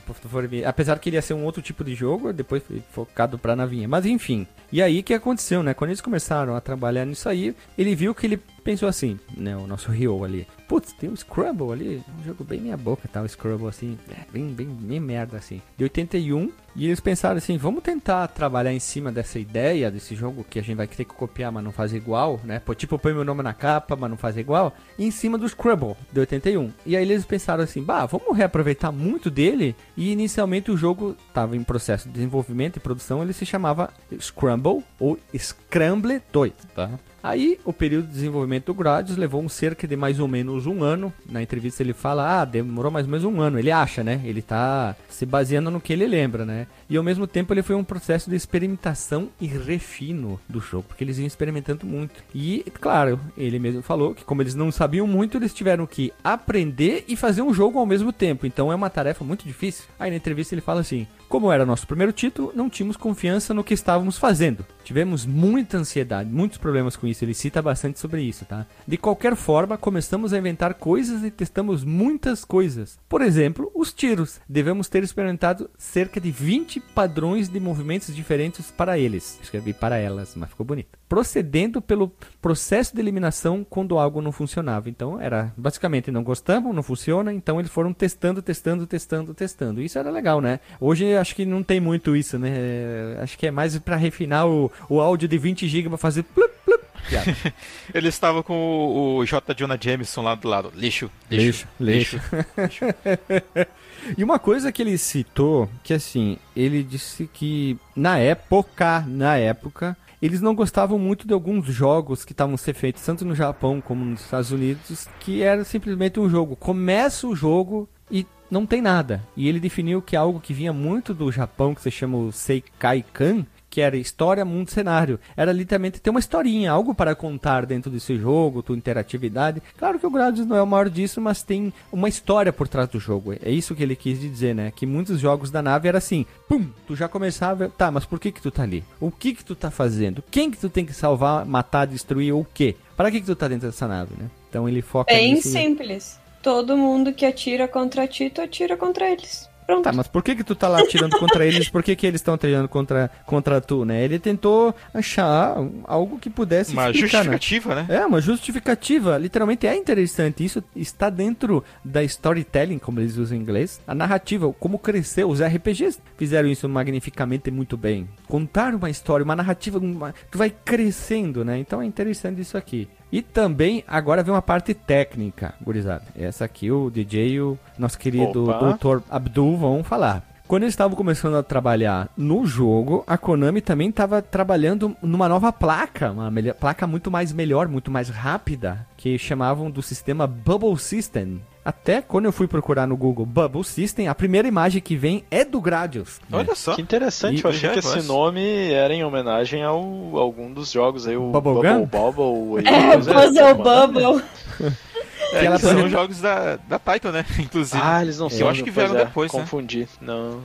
apesar que ele ia ser um outro tipo de jogo, depois foi focado pra navinha. Mas enfim. E aí o que aconteceu, né? Quando eles começaram a trabalhar nisso aí, ele viu que ele pensou assim, né? O nosso Rio ali. Putz, tem um Scrabble ali. Um jogo bem meia boca, tá? O Scrabble assim. é, bem, bem, bem merda assim. De 81. E eles pensaram assim, vamos tentar trabalhar em cima dessa ideia, desse jogo que a gente vai ter que copiar, mas não fazer igual, né? Tipo, põe meu nome na capa, mas não fazer igual. Em cima do Scrabble, de 81. E aí eles pensaram assim, bah, vamos reaproveitar muito dele. E inicialmente o jogo estava em processo de desenvolvimento e produção, ele se chamava Scramble ou Scramble 2, tá? Aí, o período de desenvolvimento do Gradius levou um cerca de mais ou menos um ano. Na entrevista ele fala, ah, demorou mais ou menos um ano. Ele acha, né? Ele tá se baseando no que ele lembra, né? E ao mesmo tempo ele foi um processo de experimentação e refino do jogo, porque eles iam experimentando muito. E, claro, ele mesmo falou que como eles não sabiam muito, eles tiveram que aprender e fazer um jogo ao mesmo tempo. Então é uma tarefa muito difícil. Aí na entrevista ele fala assim: como era nosso primeiro título, não tínhamos confiança no que estávamos fazendo. Tivemos muita ansiedade, muitos problemas com isso. Ele cita bastante sobre isso, tá? De qualquer forma, começamos a inventar coisas e testamos muitas coisas. Por exemplo, os tiros. Devemos ter experimentado cerca de 20 padrões de movimentos diferentes para eles. Escrevi para elas, mas ficou bonito. Procedendo pelo processo de eliminação quando algo não funcionava. Então, era basicamente não gostamos, não funciona, então eles foram testando, testando, testando, testando. Isso era legal, né? Hoje acho que não tem muito isso, né? É, Acho que é mais para refinar o, o áudio de 20 GB para fazer plup, plup. [LAUGHS] Ele estava com o, o J. Jonah Jameson lá do lado. Lixo, Lixo, lixo, lixo. [LAUGHS] E uma coisa que ele citou, que assim, ele disse que na época, na época, eles não gostavam muito de alguns jogos que estavam ser feitos tanto no Japão como nos Estados Unidos, que era simplesmente um jogo. Começa o jogo e não tem nada. E ele definiu que algo que vinha muito do Japão, que se chama o Seikai-kan, que era história, mundo, cenário. Era literalmente ter uma historinha, algo para contar dentro desse jogo, tua interatividade. Claro que o Gradius não é o maior disso, mas tem uma história por trás do jogo. É isso que ele quis dizer, né? Que muitos jogos da nave era assim, pum, tu já começava, tá, mas por que que tu tá ali? O que que tu tá fazendo? Quem que tu tem que salvar, matar, destruir ou o quê? Para que que tu tá dentro dessa nave, né? Então ele foca Bem nisso. simples. Todo mundo que atira contra ti, tu atira contra eles. Pronto. Tá, mas por que que tu tá lá atirando contra eles? Por que que eles estão atirando contra, contra tu, né? Ele tentou achar algo que pudesse Uma explicar, né? justificativa, né? É, uma justificativa. Literalmente é interessante. Isso está dentro da storytelling, como eles usam em inglês. A narrativa, como cresceu. Os RPGs fizeram isso magnificamente muito bem. Contar uma história, uma narrativa, uma... tu vai crescendo, né? Então é interessante isso aqui. E também, agora vem uma parte técnica, gurizada. Essa aqui o DJ e o nosso querido Opa. Dr. Abdul vão falar. Quando eles estavam começando a trabalhar no jogo, a Konami também estava trabalhando numa nova placa, uma melhor- placa muito mais melhor, muito mais rápida, que chamavam do sistema Bubble System. Até quando eu fui procurar no Google Bubble System, a primeira imagem que vem é do Gradius. né? Olha só. Que interessante, E- eu achei que é, esse mas- nome era em homenagem ao algum dos jogos aí, o Bubble Bubble Gun? Bobble. e É, Puzzle mano. Bubble. [LAUGHS] É, que [LAUGHS] são jogos da, da Taito, né? [LAUGHS] Inclusive. Ah, eles não Eu são. acho que vieram é, depois, né? Confundi. Não.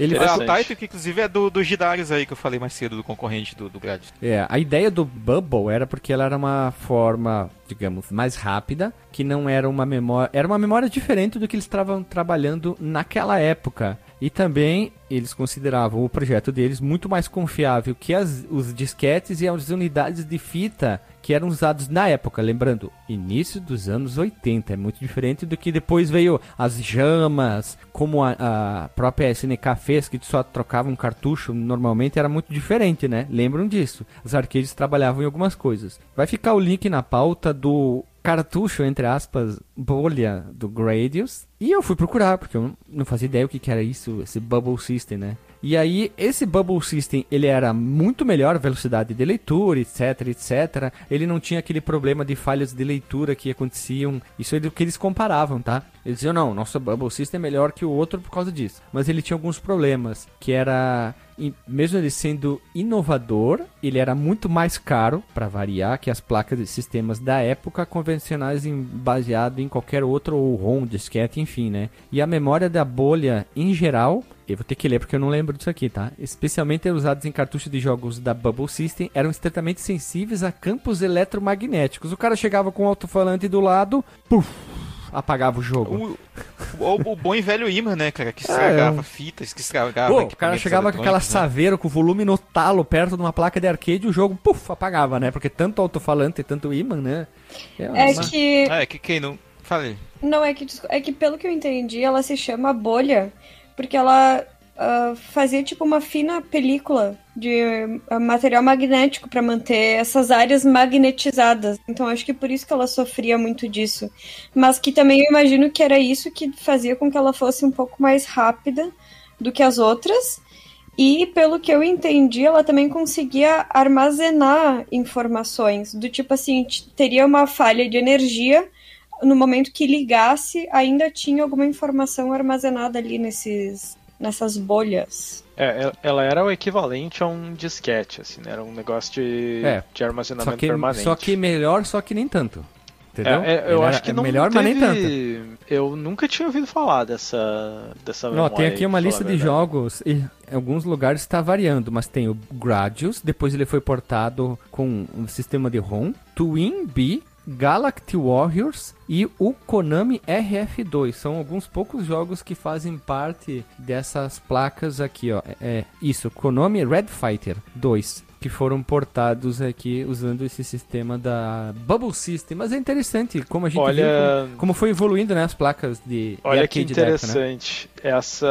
Ele a interessante. Taito, que inclusive é do, do Gidarius aí que eu falei mais cedo, do concorrente do, do Gradius. É, a ideia do Bubble era porque ela era uma forma, digamos, mais rápida, que não era uma memória. Era uma memória diferente do que eles estavam trabalhando naquela época. E também eles consideravam o projeto deles muito mais confiável que as, os disquetes e as unidades de fita que eram usados na época. Lembrando, início dos anos 80. É muito diferente do que depois veio as jamas, como a, a própria SNK fez, que só trocava um cartucho. Normalmente era muito diferente, né? Lembram disso? Os arcades trabalhavam em algumas coisas. Vai ficar o link na pauta do cartucho, entre aspas, bolha do Gradius. E eu fui procurar, porque eu não fazia ideia o que era isso, esse Bubble System, né? E aí, esse Bubble System, ele era muito melhor, velocidade de leitura, etc, etc. Ele não tinha aquele problema de falhas de leitura que aconteciam. Isso é do que eles comparavam, tá? Eles diziam, não, nosso Bubble System é melhor que o outro por causa disso. Mas ele tinha alguns problemas, que era... mesmo ele sendo inovador, ele era muito mais caro, para variar, que as placas de sistemas da época convencionais em, baseado em qualquer outro ou ROM, disquete, enfim, né? E a memória da bolha, em geral, eu vou ter que ler porque eu não lembro disso aqui, tá? Especialmente usados em cartuchos de jogos da Bubble System, eram extremamente sensíveis a campos eletromagnéticos. O cara chegava com o alto-falante do lado, puf, apagava o jogo. O, o, o bom e velho imã, né, cara? Que estragava fitas, que estragava. Pô, o cara chegava com aquela né? saveira com o volume no talo perto de uma placa de arcade e o jogo, puf, apagava, né? Porque tanto alto-falante e tanto imã, né? É uma- que. É, que quem não. Falei. Não, é que, é que pelo que eu entendi, ela se chama bolha, porque ela ah, fazia tipo uma fina película de ah, material magnético pra manter essas áreas magnetizadas. Então acho que por isso que ela sofria muito disso. Mas que também eu imagino que era isso que fazia com que ela fosse um pouco mais rápida do que as outras. E pelo que eu entendi, ela também conseguia armazenar informações. Do tipo assim, teria uma falha de energia, no momento que ligasse, ainda tinha alguma informação armazenada ali nesses, nessas bolhas. É, el- ela era o equivalente a um disquete, assim, né? Era um negócio de, É, de Só armazenamento que, permanente. só que melhor, só que nem tanto. Entendeu? É, é, eu Ele acho que é não melhor, teve... mas nem tanto. Eu nunca tinha ouvido falar dessa, dessa Não, memória tem aí, aqui uma lista de jogos e em alguns lugares está variando, mas tem o Gradius, depois ele foi portado com um sistema de ROM, Twin Bee, Galactic Warriors e o Konami RF2. São alguns poucos jogos que fazem parte dessas placas aqui, ó. É isso, Konami Red Fighter 2. Que foram portados aqui usando esse sistema da Bubble System. Mas é interessante como a gente Olha- viu como, foi evoluindo né, as placas de, de Olha que da época, né? interessante. Essa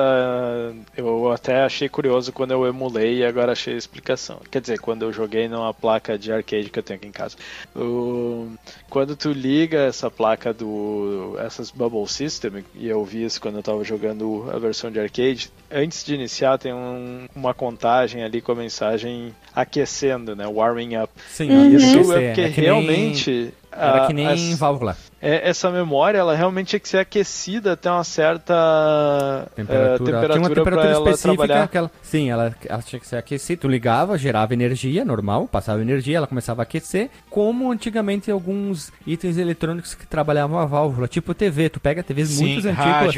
eu até achei curioso quando eu emulei e agora achei a explicação. Quer dizer, quando eu joguei numa placa de arcade que eu tenho aqui em casa. O- Quando tu liga essa placa do essas Bubble System, e eu vi isso quando eu tava jogando a versão de arcade, antes de iniciar tem um- uma contagem ali com a mensagem aquecendo, né? Warming up. Sim, Uhum. isso é porque é que nem- realmente. Era a- que nem as- válvula. é, essa memória, ela realmente tinha que ser aquecida até uma certa Temperatura. temperatura, Tinha uma temperatura específica que ela. Sim, ela, ela tinha que ser aquecida. Tu ligava, gerava energia normal, passava energia, ela começava a aquecer. Como antigamente alguns itens eletrônicos que trabalhavam a válvula, tipo TV. Tu pega TVs Sim, muito antigas.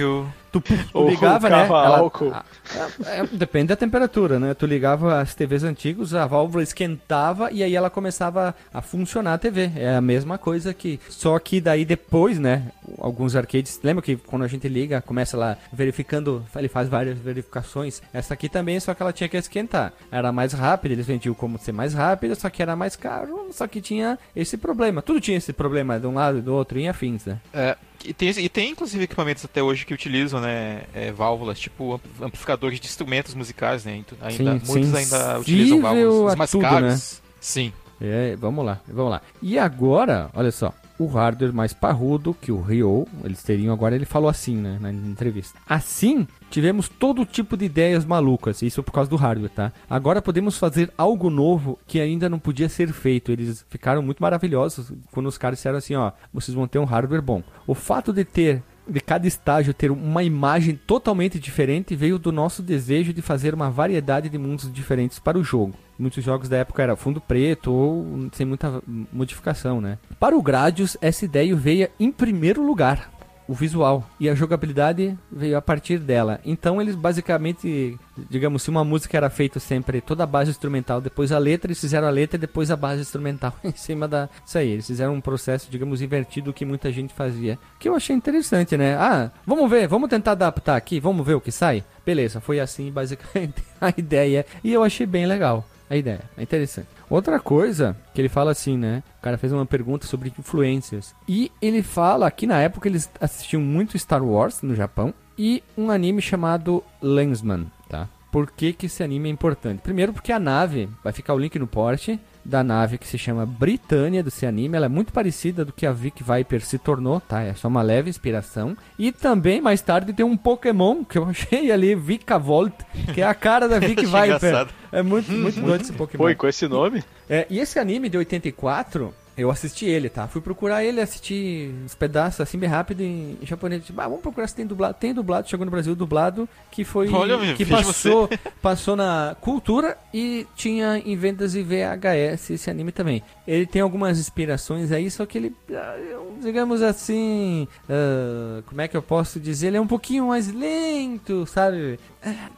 Tu, tu [LAUGHS] ligava, né? ela- a- a- é, depende da temperatura, né? Tu ligava as TVs antigas, a válvula esquentava e aí ela começava a funcionar a TV. É a mesma coisa que. Só que daí depois, né? Alguns arcades. Lembra que quando a gente liga, começa lá verificando. Ele faz várias verificações. Essa aqui também, só que ela tinha que esquentar. Era mais rápida, eles vendiam como ser mais rápida, só que era mais caro, só que tinha esse problema. Tudo tinha esse problema de um lado e do outro, e afins, né? É, e, tem, e tem inclusive equipamentos até hoje que utilizam né, é, válvulas, tipo amp- amplificadores de instrumentos musicais, né? Ainda, Sim, muitos ainda utilizam válvulas. Mais tudo, caros. Sim. É, vamos lá, vamos lá. E agora, olha só, o hardware mais parrudo que o Ryo, eles teriam agora, ele falou assim, né, na entrevista. Assim, tivemos todo tipo de ideias malucas, isso por causa do hardware, tá? Agora podemos fazer algo novo que ainda não podia ser feito. Eles ficaram muito maravilhosos quando os caras disseram assim, ó, vocês vão ter um hardware bom. O fato de ter de cada estágio ter uma imagem totalmente diferente veio do nosso desejo de fazer uma variedade de mundos diferentes para o jogo. Muitos jogos da época era fundo preto ou sem muita modificação, né? Para o Gradius, essa ideia veio em primeiro lugar o visual e a jogabilidade veio a partir dela. Então eles basicamente, digamos, se uma música era feita sempre toda a base instrumental, depois a letra, eles fizeram a letra e depois a base instrumental [LAUGHS] em cima da isso aí. Eles fizeram um processo, digamos, invertido que muita gente fazia. Que eu achei interessante, né? Ah, vamos ver, vamos tentar adaptar aqui, vamos ver o que sai. Beleza, foi assim basicamente [LAUGHS] a ideia e eu achei bem legal a ideia. É interessante. Outra coisa que ele fala assim, né? O cara fez uma pergunta sobre influências. E ele fala que na época eles assistiam muito Star Wars no Japão e um anime chamado Lensman, tá? Por que, que esse anime é importante? Primeiro porque a nave, vai ficar o link no porte, da nave que se chama Britânia desse anime. Ela é muito parecida do que a Vic Viper se tornou, tá? É só uma leve inspiração. E também, mais tarde, tem um Pokémon que eu [LAUGHS] achei ali, Vicavolt, que é a cara da Vic Viper. É muito, muito doido esse Pokémon. Foi com esse nome? É, e esse anime de 84, eu assisti ele, tá? Fui procurar ele, assisti uns pedaços assim bem rápido em, em japonês. Tipo, ah, vamos procurar se tem dublado. Tem dublado, chegou no Brasil dublado, que foi. Olha, que passou, [LAUGHS] passou na cultura e tinha em vendas de VHS esse anime também. Ele tem algumas inspirações aí, só que ele, ah, digamos assim. Uh, como é que eu posso dizer? Ele é um pouquinho mais lento, sabe?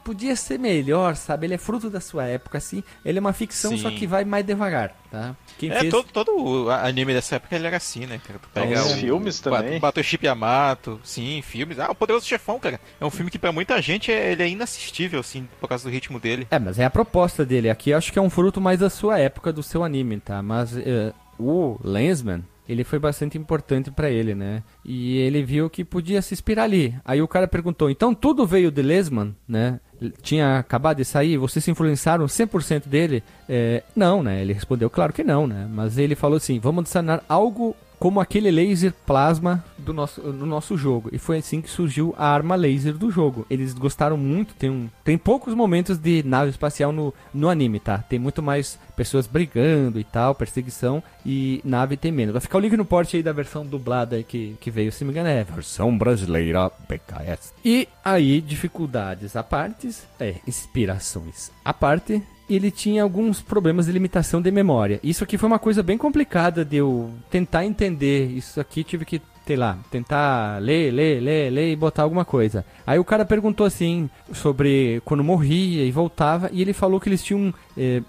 Podia ser melhor, sabe? Ele é fruto da sua época, assim. Ele é uma ficção, Sim. só que vai mais devagar, tá? Quem é, fez... todo, todo anime dessa época ele era assim, né, cara? Tu pega Os um, filmes também. Battleship Yamato, sim, filmes. Ah, o Poderoso Chefão, cara. É um filme que para muita gente é, ele é inassistível, assim, por causa do ritmo dele. É, mas é a proposta dele. Aqui eu acho que é um fruto mais da sua época, do seu anime, tá? Mas uh, o Lensman, ele foi bastante importante para ele, né? E ele viu que podia se inspirar ali. Aí o cara perguntou: "Então tudo veio de Lesman, né? Tinha acabado de sair, vocês se influenciaram 100% dele?" É, não, né? Ele respondeu: "Claro que não, né? Mas ele falou assim: "Vamos adicionar algo como aquele laser plasma do nosso, do nosso jogo. E foi assim que surgiu a arma laser do jogo. Eles gostaram muito, tem, um, tem poucos momentos de nave espacial no, no anime, tá? Tem muito mais pessoas brigando e tal, perseguição, e nave tem menos. Vai ficar o link no porte aí da versão dublada que, que veio, se me engano, é versão brasileira PKS. E aí, dificuldades à parte, é, inspirações à parte, ele tinha alguns problemas de limitação de memória. Isso aqui foi uma coisa bem complicada de eu tentar entender. Isso aqui tive que, sei lá, tentar ler, ler, ler, ler e botar alguma coisa. Aí o cara perguntou assim sobre quando morria e voltava e ele falou que eles tinham eh,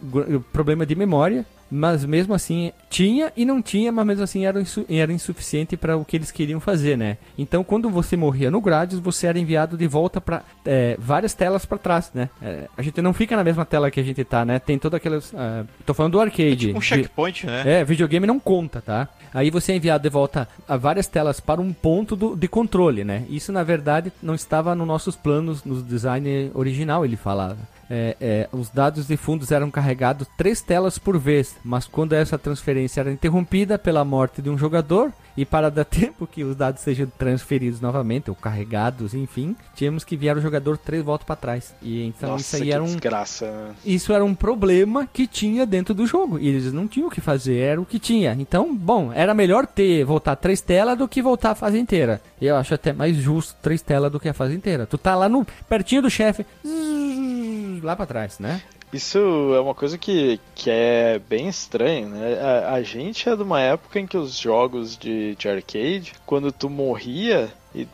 problema de memória mas mesmo assim tinha e não tinha, mas mesmo assim era, insu era insuficiente para o que eles queriam fazer, né? Então, quando você morria no Gradius, você era enviado de volta para é, várias telas para trás, né? É, a gente não fica na mesma tela que a gente tá, né? Tem todas aquelas. Uh, tô falando do arcade. É tipo um checkpoint, né? É, videogame não conta, tá? Aí você é enviado de volta a várias telas para um ponto do, de controle, né? Isso na verdade não estava nos nossos planos, no design original, ele falava é, é, os dados de fundos eram carregados três telas por vez, mas quando essa transferência era interrompida pela morte de um jogador e para dar [LAUGHS] tempo que os dados sejam transferidos novamente ou carregados, enfim, tínhamos que enviar o jogador três voltas para trás. E então Nossa, isso aí era um desgraça. Né? isso era um problema que tinha dentro do jogo e eles não tinham o que fazer, era o que tinha. Então, bom, era melhor ter voltar três telas do que voltar a fase inteira. Eu acho até mais justo três telas do que a fase inteira. Tu tá lá no pertinho do chefe, lá para trás, né? Isso é uma coisa que, que é bem estranha, né? A, a gente é de uma época em que os jogos de, de arcade, quando tu morria, e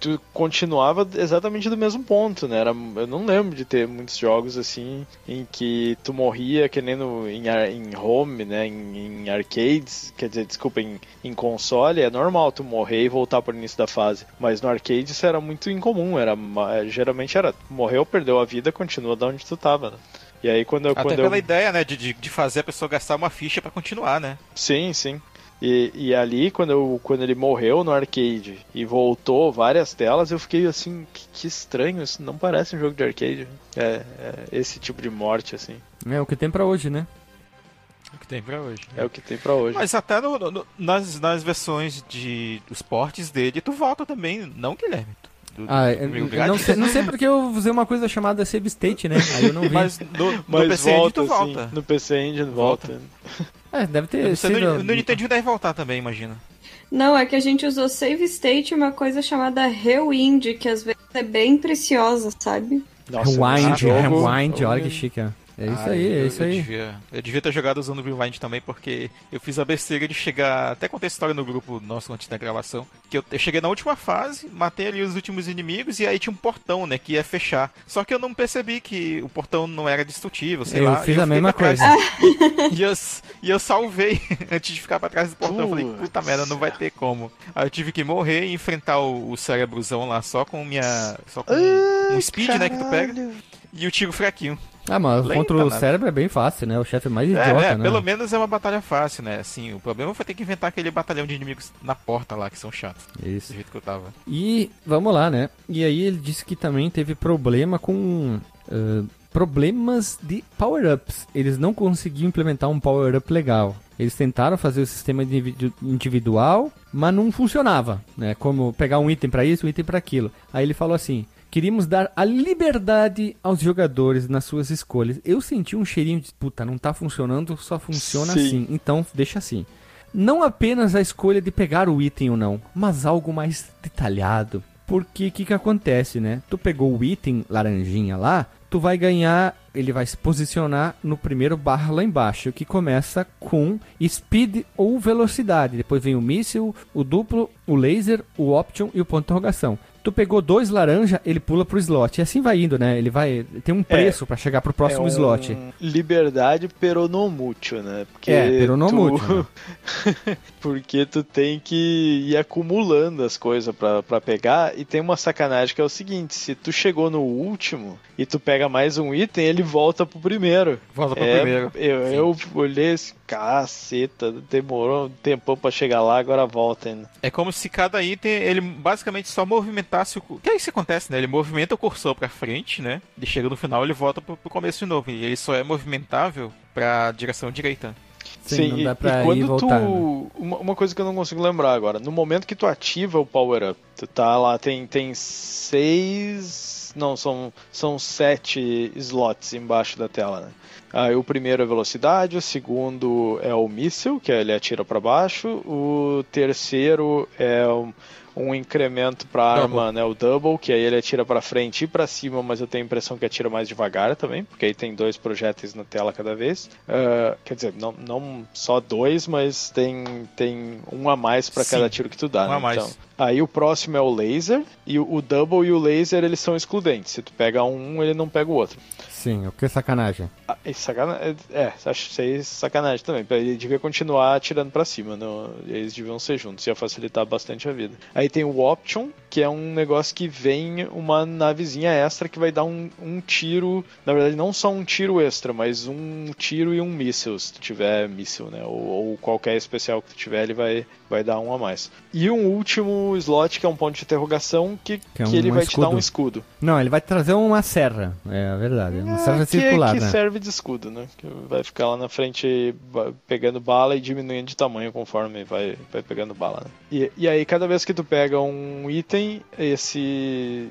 tu continuava exatamente do mesmo ponto, né? Era, eu não lembro de ter muitos jogos assim em que tu morria que nem no, em, em home, né? Em, em, arcades, quer dizer, desculpa, em, em console, é normal tu morrer e voltar para o início da fase. Mas no arcade isso era muito incomum, era geralmente era morreu, perdeu a vida, continua da onde tu tava, né? E aí quando eu. Até quando pela eu... ideia, né? De, de fazer a pessoa gastar uma ficha para continuar, né? Sim, sim. E, e ali, quando, eu, quando ele morreu no arcade e voltou várias telas, eu fiquei assim, que, que estranho, isso não parece um jogo de arcade. É, é, esse tipo de morte, assim. É o que tem para hoje, né? É o que tem pra hoje. É o que tem pra hoje. Mas até no, no, nas, nas versões de, dos portes dele, tu volta também, não, Guilherme? Do, ah, do não, sei, não sei porque eu usei uma coisa chamada save state, né? Aí eu não vi. Mas no, no Mas PC volta, Engine volta. Sim. No PC Engine volta. volta. É, deve ter sido... No, no Nintendo deve voltar também, imagina. Não, é que a gente usou save state uma coisa chamada rewind, que às vezes é bem preciosa, sabe? Nossa, rewind, jogo... rewind, olha que chique. É isso Ah, aí, é eu- isso eu aí. Devia, eu devia ter jogado usando o Rewind também, porque eu fiz a besteira de chegar. Até contei a história no grupo nosso antes da gravação. Que eu, eu cheguei na última fase, matei ali os últimos inimigos e aí tinha um portão, né? Que ia fechar. Só que eu não percebi que o portão não era destrutível, sei Eu lá. fiz e a fiquei mesma trás. [LAUGHS] E eu, e eu salvei [LAUGHS] antes de ficar pra trás do portão. Eu falei, puta merda, não vai ter como. Aí eu tive que morrer e enfrentar o, o cérebrozão lá só com minha. Só com um speed, né? Que tu pega. E o tiro fraquinho. Ah, mas Lenta, contra o né? cérebro é bem fácil, né? O chefe mais É, idiota, é, né? pelo menos é uma batalha fácil, né? Assim, o problema foi ter que inventar aquele batalhão de inimigos na porta lá, que são chatos. Isso. Do jeito que eu tava. E vamos lá, né? E aí ele disse que também teve problema com ah, problemas de power-ups. Eles não conseguiam implementar um power-up legal. Eles tentaram fazer o sistema individu- individual, mas não funcionava, né? Como pegar um item pra isso, um item pra aquilo. Aí ele falou assim: Queríamos dar a liberdade aos jogadores nas suas escolhas. Eu senti um cheirinho de puta, não tá funcionando, só funciona Sim. assim. Então deixa assim. Não apenas a escolha de pegar o item ou não, mas algo mais detalhado. Porque o que, que acontece, né? Tu pegou o item laranjinha lá, tu vai ganhar, ele vai se posicionar no primeiro barra lá embaixo, que começa com speed ou velocidade. Depois vem o míssil, o duplo, o laser, o option e o ponto de interrogação. Tu pegou dois laranja, ele pula pro slot. E assim vai indo, né? Ele vai. Tem um preço pra chegar pro próximo é um slot. Liberdade peronomútil, né? Porque É, peronomútil, tu- né? [LAUGHS] Porque tu tem que ir acumulando as coisas pra, pra pegar. E tem uma sacanagem que é o seguinte: se tu chegou no último e tu pega mais um item, ele volta pro primeiro. Volta pro É, primeiro. Eu, eu olhei esse caceta, demorou um tempão pra chegar lá, agora volta ainda. É como se cada item, ele basicamente só movimentasse o... Que é isso que acontece, né? Ele movimenta o cursor pra frente, né? E chega no final, ele volta pro, pro começo de novo. E ele só é movimentável pra direção direita. Sim, não e, dá pra e ir quando e voltar, né? tu. Uma, uma coisa que eu não consigo lembrar agora. No momento que tu ativa o Power Up, tu tá lá, tem, tem seis. Não, são, são sete slots embaixo da tela, né? Aí o primeiro é velocidade, o segundo é o míssil, que ele atira pra baixo, o terceiro é um, um incremento pra arma, né, o double, que aí ele atira pra frente e pra cima, mas eu tenho a impressão que atira mais devagar também, porque aí tem dois projéteis na tela cada vez. Ah, quer dizer, não, não só dois, mas tem, tem um a mais Sim, cada tiro que tu dá, um né? a mais. Então, aí o próximo é o laser, e o, o double e o laser eles são excludentes. Se tu pega um, ele não pega o outro. Sim, o que sacanagem. Ah, e sacana... É, acho que isso é sacanagem também. Ele devia continuar atirando pra cima. Não... Eles deviam ser juntos, ia facilitar bastante a vida. Aí tem o Option, que é um negócio que vem uma navezinha extra que vai dar um, um tiro. Na verdade, não só um tiro extra, mas um tiro e um míssil. Se tu tiver míssil, né? Ou, ou qualquer especial que tu tiver, ele vai, vai dar um a mais. E um último slot, que é um ponto de interrogação, que, Que é que ele um vai te dar um escudo. escudo. Não, ele vai trazer uma serra. É a verdade. Uma serra É, que, circular, que né? serve de escudo, né? Que vai ficar lá na frente pegando bala e diminuindo de tamanho conforme vai, vai pegando bala. Né? E, e aí cada vez que tu pega um item, esse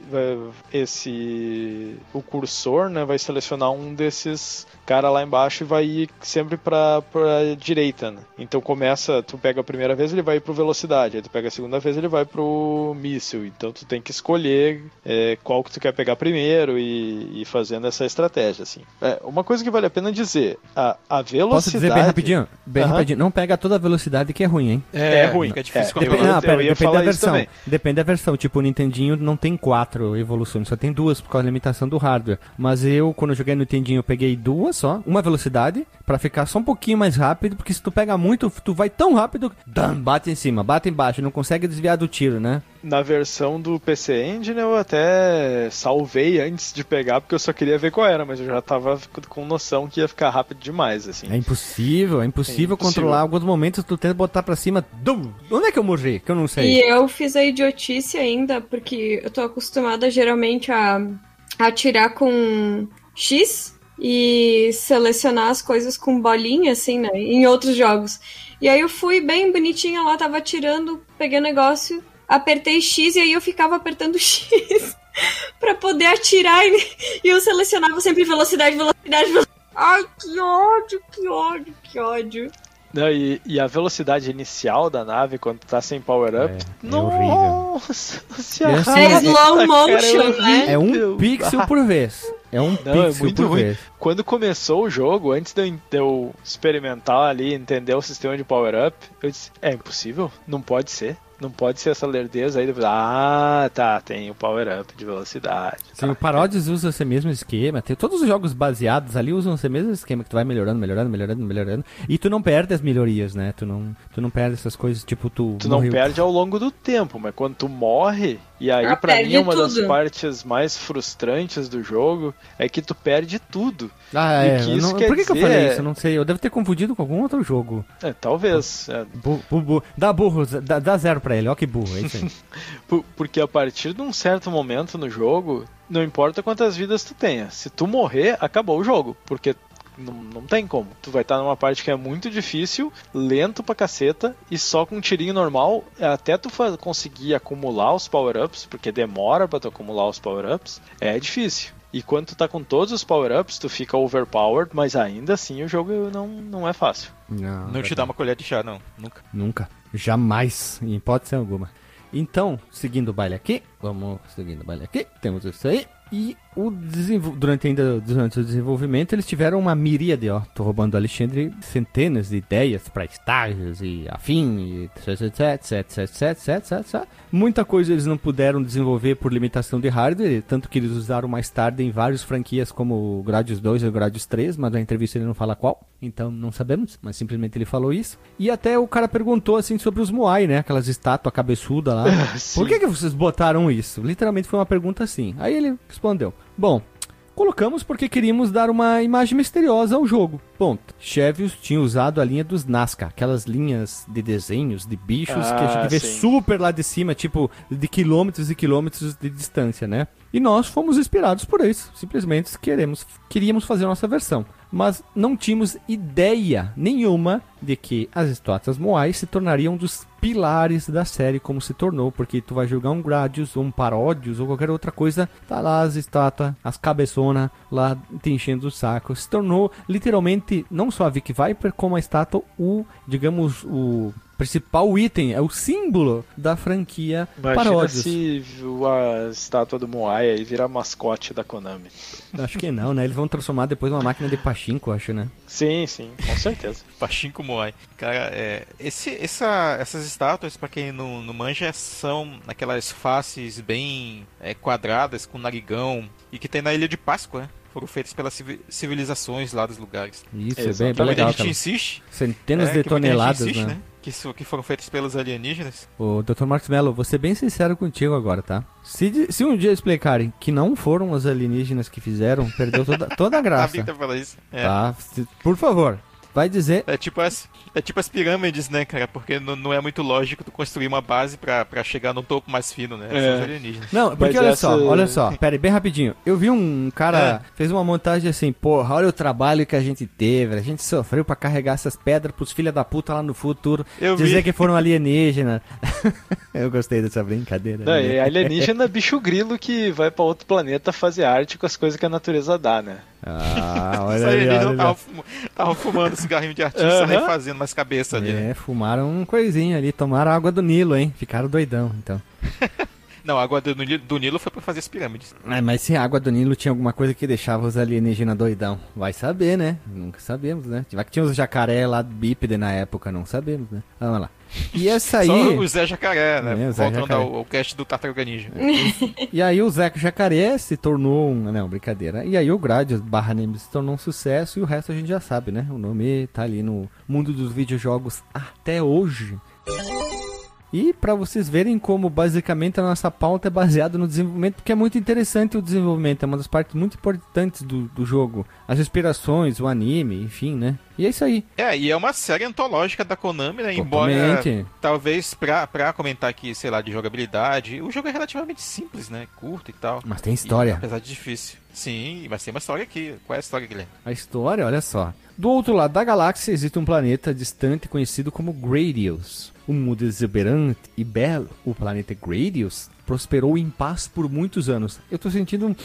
esse o cursor, né, vai selecionar um desses cara lá embaixo e vai ir sempre pra, pra direita, né? Então começa, tu pega a primeira vez, ele vai pro velocidade, aí tu pega a segunda vez, ele vai pro míssil. Então tu tem que escolher é, qual que tu quer pegar primeiro e, e fazendo essa estratégia, assim. É, uma coisa que vale a pena dizer, a, a velocidade... Posso dizer bem rapidinho? Bem rapidinho. Não pega toda a velocidade que é ruim, hein? É ruim. Fica difícil É. Depende, não, pera, depende da versão. também. Depende da versão. Tipo, o Nintendinho não tem quatro evoluções, só tem duas por causa da limitação do hardware. Mas eu, quando eu joguei no Nintendinho, eu peguei duas só, uma velocidade, pra ficar só um pouquinho mais rápido, porque se tu pega muito, tu vai tão rápido, dam, bate em cima, bate embaixo, não consegue desviar do tiro, né? Na versão do PC Engine eu até salvei antes de pegar, porque eu só queria ver qual era, mas eu já tava com noção que ia ficar rápido demais, assim. É impossível, é impossível, É impossível. controlar. Alguns momentos tu tenta botar pra cima, dum, onde é que eu morri? Que eu não sei. E eu fiz a idiotice ainda, porque eu tô acostumada geralmente a a atirar com X e selecionar as coisas com bolinha, assim, né? Em outros jogos. E aí eu fui bem bonitinha lá, tava atirando, peguei o negócio, apertei X e aí eu ficava apertando [LAUGHS] X pra poder atirar e, e eu selecionava sempre velocidade, velocidade, velocidade. Ai, que ódio, que ódio, que ódio. Não, e, e a velocidade inicial da nave quando tá sem power-up. É, é nossa, se E assim, arrasta, É slow cara, motion, né? É um horrível. [LAUGHS] pixel por vez. É um Não, é pixel muito por ruim. vez. Quando começou o jogo, antes de eu, de eu experimentar ali, entender o sistema de power-up, eu disse: é impossível, não pode ser. Não pode ser essa lerdeza aí. Depois, ah, tá, tem o power-up de velocidade. Sim, tá. o Parodies usa esse mesmo esquema. Tem, todos os jogos baseados ali usam esse mesmo esquema que tu vai melhorando, melhorando, melhorando, melhorando. E tu não perde as melhorias, né? Tu não, tu não perde essas coisas, tipo, tu. Tu não morreu. perde ao longo do tempo, mas quando tu morre, e aí Ah, pra mim é uma das tudo. partes mais frustrantes do jogo, é que tu perde tudo. Ah, E é. que não- quer Por que, que eu falei isso? Eu não sei. Eu devo ter confundido com algum outro jogo. É, talvez. é, Bu, bu, bu. Dá burro, dá, dá zero pra ele. Ó que burro, é isso aí. [LAUGHS] Por- Porque a partir de um certo momento no jogo, não importa quantas vidas tu tenha. Se tu morrer, acabou o jogo. Porque não, não tem como. Tu vai estar numa parte que é muito difícil, lento pra caceta, e só com um tirinho normal, até tu conseguir acumular os power-ups, porque demora pra tu acumular os power-ups, é difícil. E quando tu tá com todos os power-ups, tu fica overpowered, mas ainda assim o jogo não, não é fácil. Não, Não te dá uma colher de chá, não. Nunca. Nunca. Jamais, em hipótese alguma. Então, seguindo o baile aqui, vamos seguindo o baile aqui, temos isso aí. E o desenvol- durante ainda durante o desenvolvimento, eles tiveram uma miríade, ó. Tô roubando do Alexandre centenas de ideias para estágios e afim, e etc, etc, etc, etc, etc, etc. Muita coisa eles não puderam desenvolver por limitação de hardware, tanto que eles usaram mais tarde em várias franquias como o Gradius 2 e o Gradius 3, mas na entrevista ele não fala qual, então não sabemos, mas simplesmente ele falou isso. E até o cara perguntou assim sobre os Moai, né? Aquelas estátuas cabeçuda lá. [LAUGHS] Por que, que vocês botaram isso? Literalmente foi uma pergunta assim. Aí ele respondeu: Bom, colocamos porque queríamos dar uma imagem misteriosa ao jogo. Ponto. Chevios tinha usado a linha dos Nazca, aquelas linhas de desenhos de bichos que a Ah, gente vê sim. super lá de cima, tipo de quilômetros e quilômetros de distância, né? E nós fomos inspirados por isso. Simplesmente queremos, queríamos fazer a nossa versão. Mas não tínhamos ideia nenhuma de que as estátuas Moai se tornariam um dos pilares da série como se tornou, porque tu vai jogar um Gradius ou um Paródios ou qualquer outra coisa, tá lá as estátuas, as cabeçonas lá te enchendo o saco. Se tornou literalmente não só a Vic Viper, como a estátua, o, digamos, o principal item, é o símbolo da franquia Imagina Paródios. se a estátua do Moai aí virar mascote da Konami. Acho que não, né? Eles vão transformar depois numa máquina de pachinko, acho, né? Sim, sim, com certeza. [LAUGHS] Pachinko Moai. Cara, é, esse, essa, essas estátuas, pra quem não, não manja, são aquelas faces bem é, quadradas, com narigão, e que tem na Ilha de Páscoa, né? Foram feitas pelas civi- civilizações lá dos lugares. Isso, é bem, bem Exatamente. Muita legal, gente cara. insiste. Centenas é, de gente toneladas, insiste, né? Que, que foram feitas pelos alienígenas. Ô, Dr. Marcos Mello, vou ser bem sincero contigo agora, tá? Se, se um dia explicarem que não foram os alienígenas que fizeram, perdeu toda, toda a [LAUGHS] graça. Sabia que ia falar isso. É. Tá? Por favor, vai dizer. É tipo as, é tipo as pirâmides, né, cara? Porque não, não é muito lógico tu construir uma base pra, pra chegar no topo mais fino, né? É. São os alienígenas. Não, porque Mas olha essa- só, olha só, pera aí, bem rapidinho. Eu vi um cara, fez uma montagem assim, porra, olha o trabalho que a gente teve, a gente sofreu pra carregar essas pedras pros filha da puta lá no futuro, Eu dizer vi. que foram alienígenas. [LAUGHS] Eu gostei dessa brincadeira. Não, né? e alienígena é bicho grilo que vai pra outro planeta fazer arte com as coisas que a natureza dá, né? Ah, olha aí, olha fuma- estavam fumando cigarrinho de artista, Aham. né? Fazendo mais cabeça ali. né? É, fumaram um coisinha ali, tomaram água do Nilo, hein? Ficaram doidão, então. [LAUGHS] Não, a água do Nilo, do Nilo foi pra fazer as pirâmides. É, mas se a água do Nilo tinha alguma coisa que deixava os alienígenas doidão, vai saber, né? Nunca sabemos, né? Vai que tinha os jacaré lá bípede na época, não sabemos, né? Vamos lá. E essa Só aí, o Zé Jacaré, né? É, o Zé Voltando Jacaré. ao, ao cast do Tartaruga [LAUGHS] Ninja. e aí o Zeca Jacaré se tornou um, não, brincadeira. E aí o Gradius barra Nemesis se tornou um sucesso e o resto a gente já sabe, né? O nome tá ali no mundo dos videojogos até hoje. E para vocês verem como basicamente a nossa pauta é baseada no desenvolvimento, porque é muito interessante o desenvolvimento, é uma das partes muito importantes do, do jogo. As inspirações, o anime, enfim, né? E é isso aí. É, e é uma série antológica da Konami, né? Embora, Totalmente. talvez, pra, pra comentar aqui, sei lá, de jogabilidade, o jogo é relativamente simples, né? Curto e tal. Mas tem E, história. apesar de difícil. Sim, mas tem uma história aqui. Qual é a história, Guilherme? A história, olha só. Do outro lado da galáxia existe um planeta distante conhecido como Gradius. Um mundo exuberante e belo, o planeta Gradius prosperou em paz por muitos anos. Eu tô sentindo um,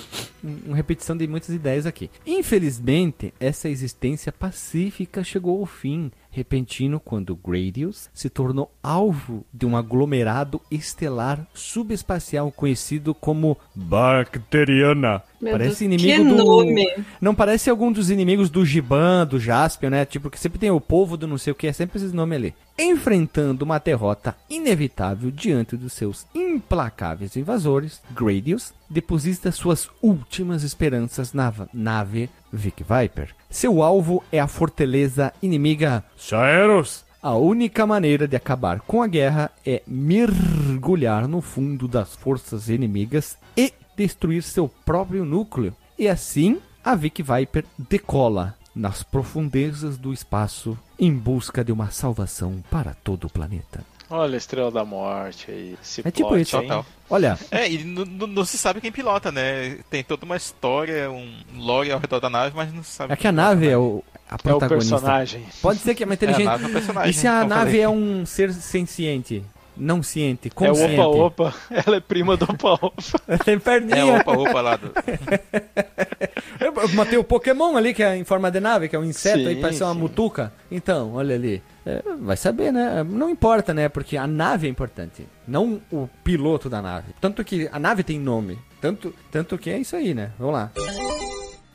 um- uma repetição de muitas ideias aqui. Infelizmente, essa existência pacífica chegou ao fim. repentino quando Gradius se tornou alvo de um aglomerado estelar subespacial conhecido como Bacteriana. Meu parece Deus, inimigo que do. nome. Não parece algum dos inimigos do Giban, do Jaspion, né? Tipo, que sempre tem o povo do não sei o que, é sempre esses nomes ali. Enfrentando uma derrota inevitável diante dos seus implacáveis invasores, Gradius deposita suas últimas esperanças na nave Vic Viper. Seu alvo é a fortaleza inimiga Saeros. A única maneira de acabar com a guerra é mergulhar no fundo das forças inimigas e destruir seu próprio núcleo. E assim, a Vic Viper decola nas profundezas do espaço em busca de uma salvação para todo o planeta. Olha a Estrela da Morte aí. Esse É tipo plot, isso. hein? Total. Olha, É, e não- se sabe quem pilota, né? Tem toda uma história, um lore ao redor da nave, mas não se sabe. é que a nave né? é o, a É o protagonista. personagem. Pode ser que é uma É, a inteligente. nave é o personagem. e se a eu nave falei. é um ser senciente? Não ciente, É consciente. o Opa Opa. [LAUGHS] Ela é prima do Opa Opa. [LAUGHS] Tem É, perninha. opa, opa lá do. [LAUGHS] Eu matei o Pokémon ali, que é em forma de nave, que é um inseto aí, Sim, parece uma sim. mutuca. Então, olha ali. É, vai saber, né? Não importa, né? Porque a nave é importante, não o piloto da nave. Tanto que a nave tem nome. Tanto, tanto que é isso aí, né? Vamos lá.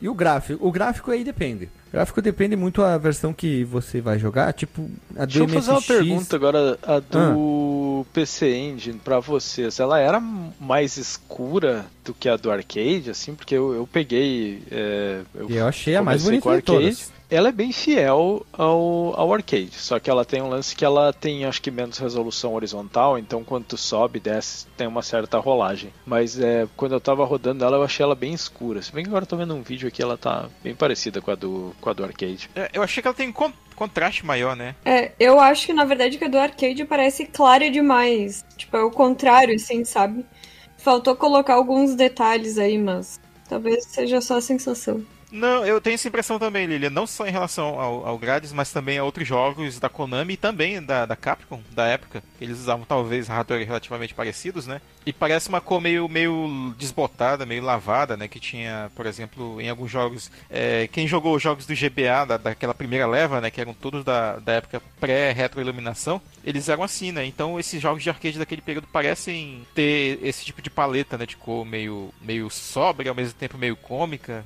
E o gráfico? O gráfico aí depende. Gráfico depende muito da versão que você vai jogar. Tipo, a do Deixa eu fazer uma MSX. pergunta agora, a do Ah. PC Engine pra vocês. Ela era mais escura do que a do arcade, assim? Porque eu, eu peguei. é, E eu achei a mais bonita de todas. Ela é bem fiel ao, ao arcade, só que ela tem um lance que ela tem, acho que, menos resolução horizontal, então quando tu sobe e desce, tem uma certa rolagem. Mas é, quando eu tava rodando ela, eu achei ela bem escura. Se bem que agora eu tô vendo um vídeo aqui, ela tá bem parecida com a do, com a do arcade. É, Eu achei que ela tem um con- contraste maior, né? É, eu acho que na verdade que a do arcade parece clara demais. Tipo, é o contrário, assim, sabe? Faltou colocar alguns detalhes aí, mas talvez seja só a sensação. Não, eu tenho essa impressão também, Lilia. Não só em relação ao, ao Grades, mas também a outros jogos da Konami e também da, da Capcom, da época. Eles usavam talvez hardware relativamente parecidos, né? E parece uma cor meio, meio desbotada, meio lavada, né? Que tinha, por exemplo, em alguns jogos. é, quem jogou os jogos do GBA, da, daquela primeira leva, né? Que eram todos da, da época pré-retroiluminação, eles eram assim, né? Então esses jogos de arcade daquele período parecem ter esse tipo de paleta, né? De cor meio, meio sóbria, ao mesmo tempo meio cômica.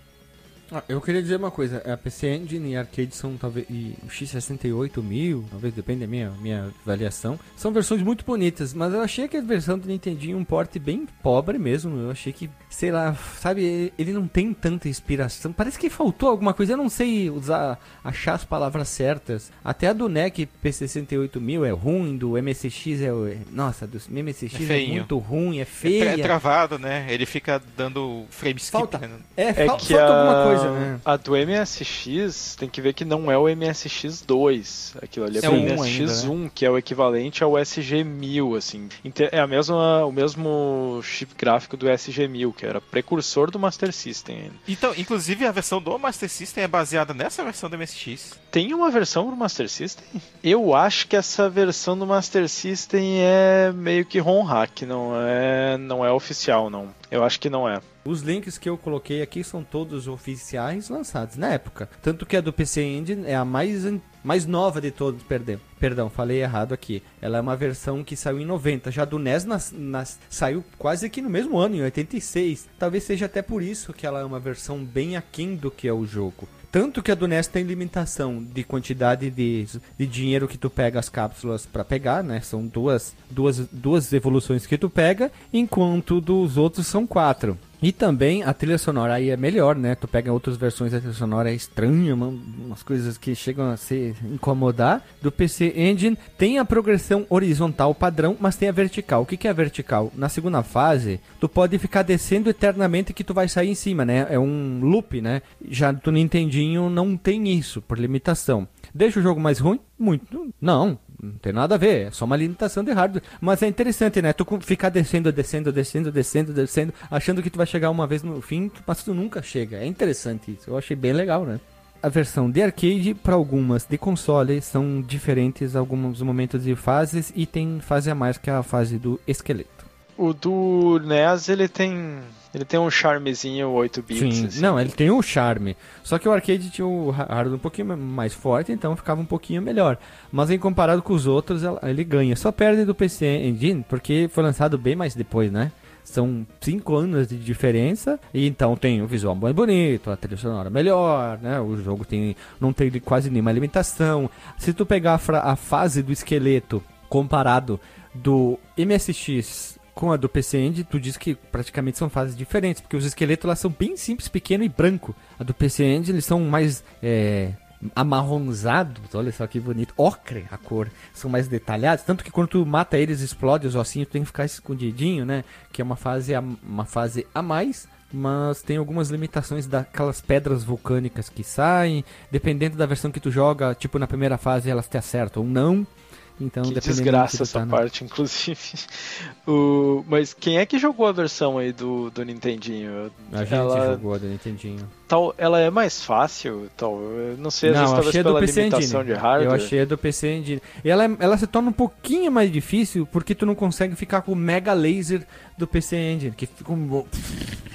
Ah, eu queria dizer uma coisa, a PC Engine e arcade são talvez e o X68000, talvez depende da minha minha avaliação, são versões muito bonitas, mas eu achei que a versão do Nintendinho um porte bem pobre mesmo. Eu achei que, sei lá, sabe, ele não tem tanta inspiração. Parece que faltou alguma coisa, eu não sei usar achar as palavras certas. Até a do NEC P68000 é ruim, do MSX é, é nossa, do MSX É é, muito ruim, é É, tra- é feia. travado, né? Ele fica dando frame skip, Falta. né? É, É fal- que falta a, alguma coisa, né? a do MSX tem que ver que não é o MSX2. Aquilo ali é, É o um MSX1, que é o equivalente ao SG-1000, assim. É a mesma, o mesmo chip gráfico do SG-1000, que era precursor do Master System. Então, inclusive a versão do Master System é baseada nessa versão do MSX. Tem uma versão pro Master System? Eu acho que essa versão do Master System é meio que ROM hack, não é, não é oficial, não. Eu acho que não é. Os links que eu coloquei aqui são todos oficiais lançados na época. Tanto que a do PC Engine é a mais, mais nova de todos, perdão. Perdão, falei errado aqui. Ela é uma versão que saiu em 90. Já do NES nas, nas- saiu quase que no mesmo ano, em 86. Talvez seja até por isso que ela é uma versão bem aquém do que é o jogo. Tanto que a do NES tem limitação de quantidade de, de dinheiro que tu pega as cápsulas pra pegar, né? São duas, duas, duas evoluções que tu pega, enquanto dos outros são quatro. E também a trilha sonora aí é melhor, né? Tu pega outras versões, a trilha sonora é estranha, uma- umas coisas que chegam a se incomodar. Do PC Engine tem a progressão horizontal padrão, mas tem a vertical. O que, que é a vertical? Na segunda fase, tu pode ficar descendo eternamente que tu vai sair em cima, né? É um loop, né? Já do Nintendinho não tem isso, por limitação. Deixa o jogo mais ruim? Muito. Não, não tem nada a ver, é só uma limitação de hardware. Mas é interessante, né? Tu ficar descendo, descendo, descendo, descendo, descendo, achando que tu vai chegar uma vez no fim, mas tu nunca chega. É interessante isso. Eu achei bem legal, né? A versão de arcade para algumas de console são diferentes alguns momentos e fases e tem fase a mais que a fase do esqueleto. O do NES, ele tem. Ele tem um charmezinho 8 bits. Sim, assim. não, ele tem um charme. Só que o arcade tinha o hardware um pouquinho mais forte, então ficava um pouquinho melhor. Mas em comparado com os outros, ele ganha. Só perde do PC Engine, porque foi lançado bem mais depois, né? São 5 anos de diferença, e então tem o visual mais bonito, a trilha sonora melhor, né? O jogo tem, não tem quase nenhuma limitação. Se tu pegar a, a fase do esqueleto comparado do MSX com a do PC Engine, tu diz que praticamente são fases diferentes, porque os esqueletos lá são bem simples, pequeno e branco. A do PC Engine eles são mais é, amarronzados, olha só que bonito, ocre a cor, são mais detalhados, tanto que quando tu mata eles, explode os ossinhos, tu tem que ficar escondidinho, né? Que é uma fase a, uma fase a mais. Mas tem algumas limitações daquelas pedras vulcânicas que saem. Dependendo da versão que tu joga, tipo na primeira fase elas te acertam ou não. Então, Que desgraça essa tá parte, inclusive. [LAUGHS] O... Mas quem é que jogou a versão aí do, do Nintendinho? A gente ela, jogou do Nintendinho. tal, ela é mais fácil? Tal, eu não sei, às vezes talvez a pela PC limitação Engine. de hardware. Eu achei a do PC Engine. E ela, é- ela se torna um pouquinho mais difícil porque tu não consegue ficar com o mega laser do PC Engine, que fica um-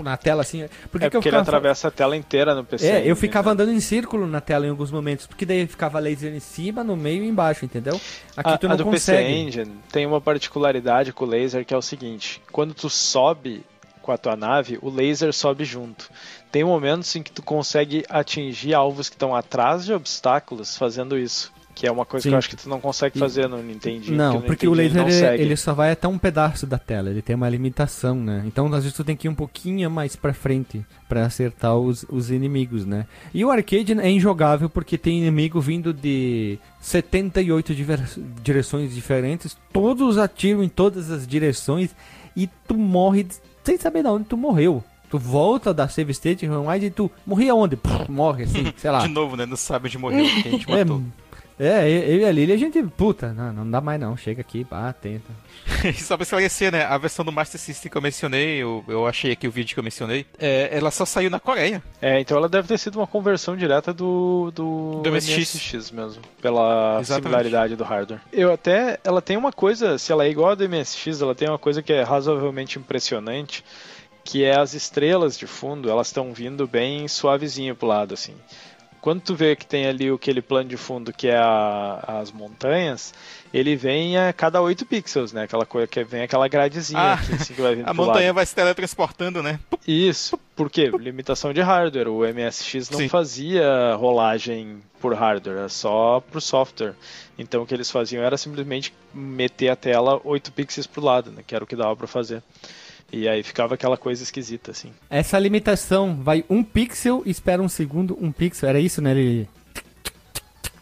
na tela assim. Por que é que eu porque ele ficava- atravessa a tela inteira no PC. É, eu Engine, ficava né? andando em círculo na tela em alguns momentos, porque daí ficava laser em cima, no meio e embaixo, entendeu? Aqui a, tu a não do consegue. PC Engine tem uma particularidade com o laser que é o seguinte: quando tu sobe com a tua nave, o laser sobe junto. Tem momentos em que tu consegue atingir alvos que estão atrás de obstáculos fazendo isso. Que é uma coisa Sim. que eu acho que tu não consegue fazer no Nintendo. Não, porque o laser ele, segue. ele só vai até um pedaço da tela, ele tem uma limitação, né? Então às vezes tu tem que ir um pouquinho mais pra frente pra acertar os, os inimigos, né? E o arcade é injogável porque tem inimigo vindo de 78 diver- direções diferentes, todos atiram em todas as direções e tu morre sem saber de onde tu morreu. Tu volta da save state, e tu morri aonde? Morre assim, [LAUGHS] sei lá. De novo, né? Não sabe onde morreu, que a gente É, matou. É, eu e a Lili, a gente, puta, não, não dá mais não, chega aqui, pá, tenta. E [LAUGHS] Só pra esclarecer, né? A versão do Master System que eu mencionei, eu, eu achei aqui o vídeo que eu mencionei, é, ela só saiu na Coreia. É, então ela deve ter sido uma conversão direta do, do, Do MSX. MSX mesmo, pela Exatamente. similaridade do hardware. Eu até, ela tem uma coisa, se ela é igual a do MSX, ela tem uma coisa que é razoavelmente impressionante, que é as estrelas de fundo, elas estão vindo bem suavezinho pro lado, assim. Quando tu vê que tem ali aquele plano de fundo que é a- as montanhas, ele vem a cada 8 pixels, né? Aquela coisa que vem aquela gradezinha Ah, aqui, assim, que vai vindo A pro montanha lado. vai se teletransportando, né? Isso, por quê? Limitação de hardware. O MSX não Sim. fazia rolagem por hardware, era só por software. Então o que eles faziam era simplesmente meter a tela 8 pixels pro lado, né? Que era o que dava pra fazer. E aí ficava aquela coisa esquisita, assim. Essa limitação vai um pixel, espera um segundo, um pixel, era isso, né? Ele...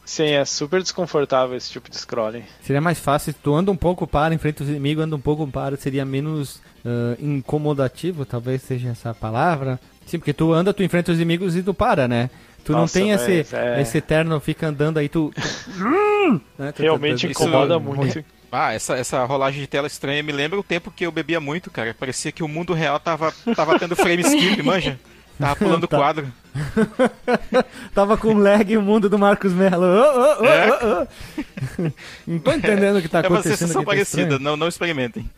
Sim, é super desconfortável esse tipo de scrolling. Seria mais fácil, se tu anda um pouco, para, enfrenta os inimigos, anda um pouco, para, seria menos ah, incomodativo, talvez seja essa a palavra. Sim, porque tu anda, tu enfrenta os inimigos e tu para, né? Tu Nossa, não tem esse, é- esse eterno, fica andando aí, tu... tu- [LAUGHS] né? Tu- Realmente tu- tu- incomoda isso- muito. Ah, essa, essa rolagem de tela estranha me lembra o tempo que eu bebia muito, cara. Parecia que o mundo real tava, tava tendo frame [LAUGHS] skip, manja? Tava pulando o [LAUGHS] Tá. quadro. [LAUGHS] Tava com lag o mundo do Marcos Mello. Ô, ô, É. ô, ô. Não tô entendendo o que tá é uma acontecendo sensação aqui. tá parecida, estranho. não, não experimentem.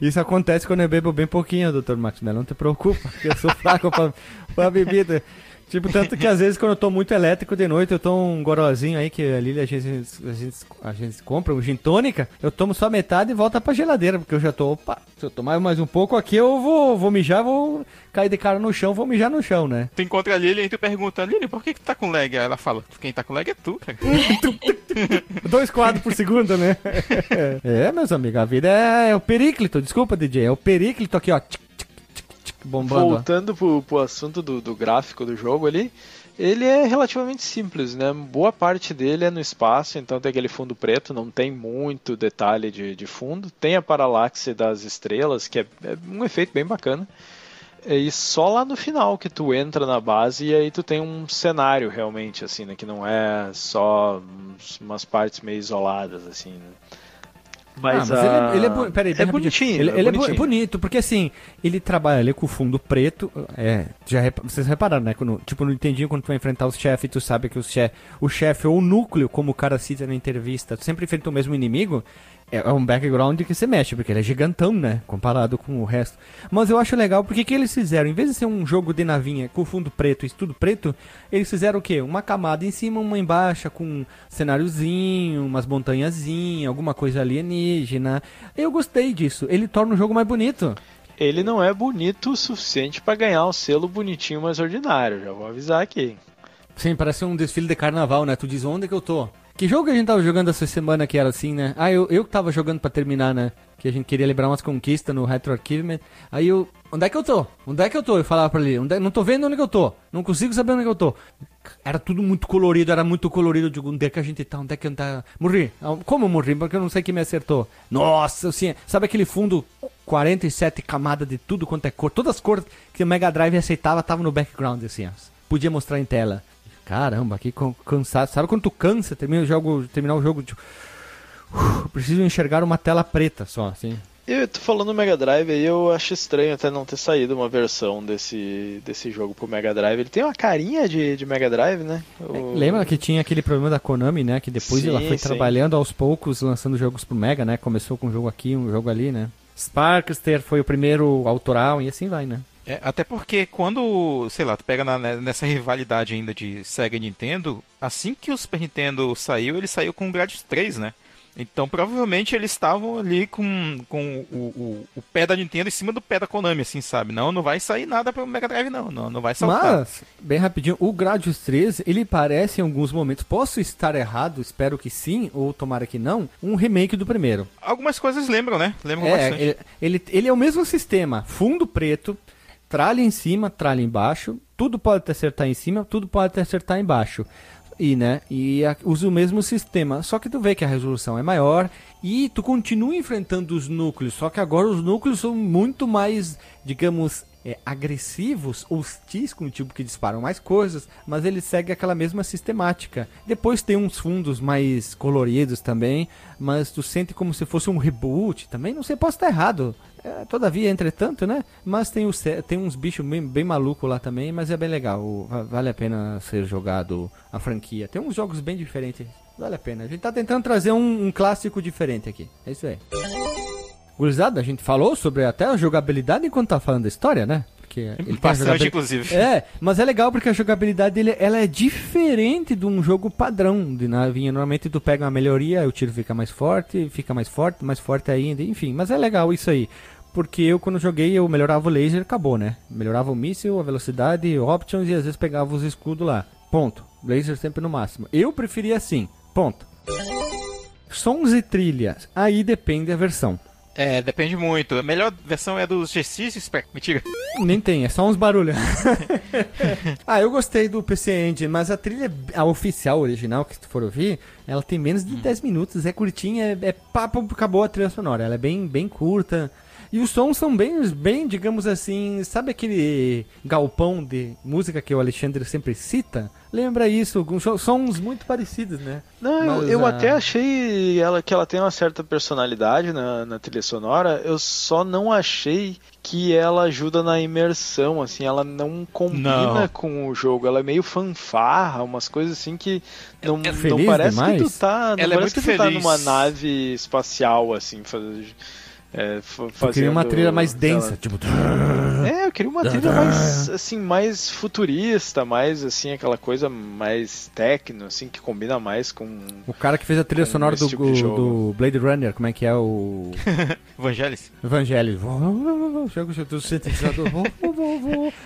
Isso acontece quando eu bebo bem pouquinho, doutor Marcos Mello. Não te preocupa, eu sou fraco pra, pra bebida. Tipo, tanto que às vezes quando eu tô muito elétrico de noite, eu tomo um gorozinho aí que ali a gente, a gente, a gente compra, um gin tônica, eu tomo só metade e volta pra geladeira, porque eu já tô, opa, se eu tomar mais um pouco aqui, eu vou, vou mijar, vou cair de cara no chão, vou mijar no chão, né? Tu encontra a Lilian e tu pergunta, Lilian, por que, que tu tá com lag? Aí ela fala, quem tá com lag é tu, cara. [LAUGHS] Dois quadros por segundo, né? [LAUGHS] é, meus amigos, a vida é, é o períclito, desculpa, DJ, é o períclito aqui, ó, tic, bombando. Voltando pro, pro assunto do, do gráfico do jogo ali, ele é relativamente simples, né? Boa parte dele é no espaço, então tem aquele fundo preto, não tem muito detalhe de, de fundo. Tem a paralaxe das estrelas, que é, é um efeito bem bacana. E só lá no final que tu entra na base e aí tu tem um cenário realmente, assim, né? Que não é só umas partes meio isoladas, assim, né? Mas, ah, mas ele, é- ele é, bu- peraí, é bonitinho. Ele, é ele é bu- bonitinho. bonito, porque assim, ele trabalha ali com o fundo preto. É, já repa- vocês repararam, né? Quando, tipo, no Nintendinho, quando tu vai enfrentar os chefes, tu sabe que os chef, o chefe ou o núcleo, como o cara cita na entrevista, tu sempre enfrenta o mesmo inimigo. É é um background que você mexe, porque ele é gigantão, né? Comparado com o resto. Mas eu acho legal porque que eles fizeram, em vez de ser um jogo de navinha com fundo preto e tudo preto, eles fizeram o quê? Uma camada em cima, uma embaixo, com um cenáriozinho, umas montanhazinhas, alguma coisa alienígena. Eu gostei disso. Ele torna o jogo mais bonito. Ele não é bonito o suficiente pra ganhar o selo bonitinho mais ordinário, já vou avisar aqui. Sim, parece um desfile de carnaval, né? Tu diz onde que eu tô? Que jogo que a gente tava jogando essa semana que era assim, né? Ah, eu, eu tava jogando pra terminar, né? Que a gente queria lembrar umas conquistas no Retro Archive. Aí eu. Onde é que eu tô? Onde é que eu tô? Eu falava pra ele, onde é- não tô vendo onde que eu tô. Não consigo saber onde que eu tô. Era tudo muito colorido, era muito colorido. Eu digo, onde é que a gente tá? Onde é que gente tá? Morri. Ah, Como eu morri? Porque eu não sei quem me acertou. Nossa, assim, sabe aquele fundo 47 camadas de tudo quanto é cor? Todas as cores que o Mega Drive aceitava estavam no background, assim. Podia mostrar em tela. Caramba, que cansado. Sabe quando tu cansa, termina o jogo, terminar o jogo, tipo, "Uf, preciso enxergar uma tela preta só, assim. Eu tô falando do Mega Drive aí, eu acho estranho até não ter saído uma versão desse, desse jogo pro Mega Drive. Ele tem uma carinha de, de Mega Drive, né? O- Lembra que tinha aquele problema da Konami, né? Que depois Sim, ela foi sim. trabalhando aos poucos, lançando jogos pro Mega, né? Começou com um jogo aqui, um jogo ali, né? Sparkster foi o primeiro autoral e assim vai, né? É, até porque quando, sei lá, tu pega na- nessa rivalidade ainda de Sega e Nintendo, assim que o Super Nintendo saiu, ele saiu com o Gradius 3, né? Então provavelmente eles estavam ali com, com o, o, o pé da Nintendo em cima do pé da Konami, assim, sabe? Não, não vai sair nada pro Mega Drive, não. Não, não vai saltar. Mas, bem rapidinho, o Gradius 3, ele parece em alguns momentos, posso estar errado, espero que sim, ou tomara que não, um remake do primeiro. Algumas coisas lembram, né? Lembram É, bastante. ele, ele, ele é o mesmo sistema, fundo preto, tralha em cima, tralha embaixo, tudo pode acertar em cima, tudo pode acertar embaixo. E, né, e a- usa o mesmo sistema, só que tu vê que a resolução é maior e tu continua enfrentando os núcleos, só que agora os núcleos são muito mais, digamos, é, agressivos, hostis com o tipo que disparam mais coisas, mas ele segue aquela mesma sistemática. Depois tem uns fundos mais coloridos também, mas tu sente como se fosse um reboot também. Não sei, posso estar errado. É, todavia, entretanto, né? Mas tem, os, tem uns bichos bem, bem malucos lá também, mas é bem legal. Vale a pena ser jogado a franquia. Tem uns jogos bem diferentes. Vale a pena. A gente tá tentando trazer um, um clássico diferente aqui. É isso aí. Gurizada, a gente falou sobre até a jogabilidade enquanto tá falando da história, né? Porque ele a Bastante, inclusive. É, mas é legal porque a jogabilidade dele ela é diferente de um jogo padrão de navinha. Normalmente tu pega uma melhoria, o tiro fica mais forte, fica mais forte, mais forte ainda, enfim. Mas é legal isso aí. Porque eu, quando joguei, eu melhorava o laser acabou, né? Melhorava o míssil, a velocidade, options e às vezes pegava os escudos lá. Ponto. Laser sempre no máximo. Eu preferia assim. Ponto. Sons e trilhas. Aí depende da versão. É, depende muito. A melhor versão é dos G6 Spec. Mentira. Nem tem, é só uns barulhos. [LAUGHS] ah, eu gostei do PC Engine, mas a trilha, a oficial, original, que tu for ouvir, ela tem menos de 10 minutos, é curtinha, é, é papo, acabou a trilha sonora. Ela é bem, bem curta. E os sons são bem, bem, digamos assim, sabe aquele galpão de música que o Alexandre sempre cita? Lembra isso, so- sons muito parecidos, né? Não, eu, Mas, eu ah, até achei ela, que ela tem uma certa personalidade na, na trilha sonora, eu só não achei que ela ajuda na imersão, assim, ela não combina Não. com o jogo, ela é meio fanfarra, umas coisas assim que não, é não parece que demais? tu tá, não Ela é parece muito que tu tá numa nave espacial, assim, faz, é, fa- Eu fazendo... queria uma trilha mais densa, tipo... É, eu queria uma trilha mais, assim, mais futurista, mais, assim, aquela coisa mais techno, assim, que combina mais com... O cara que fez a trilha sonora do, tipo do Blade Runner, como é que é o... [LAUGHS] Evangelis. Evangelho. Chega o do sintetizador.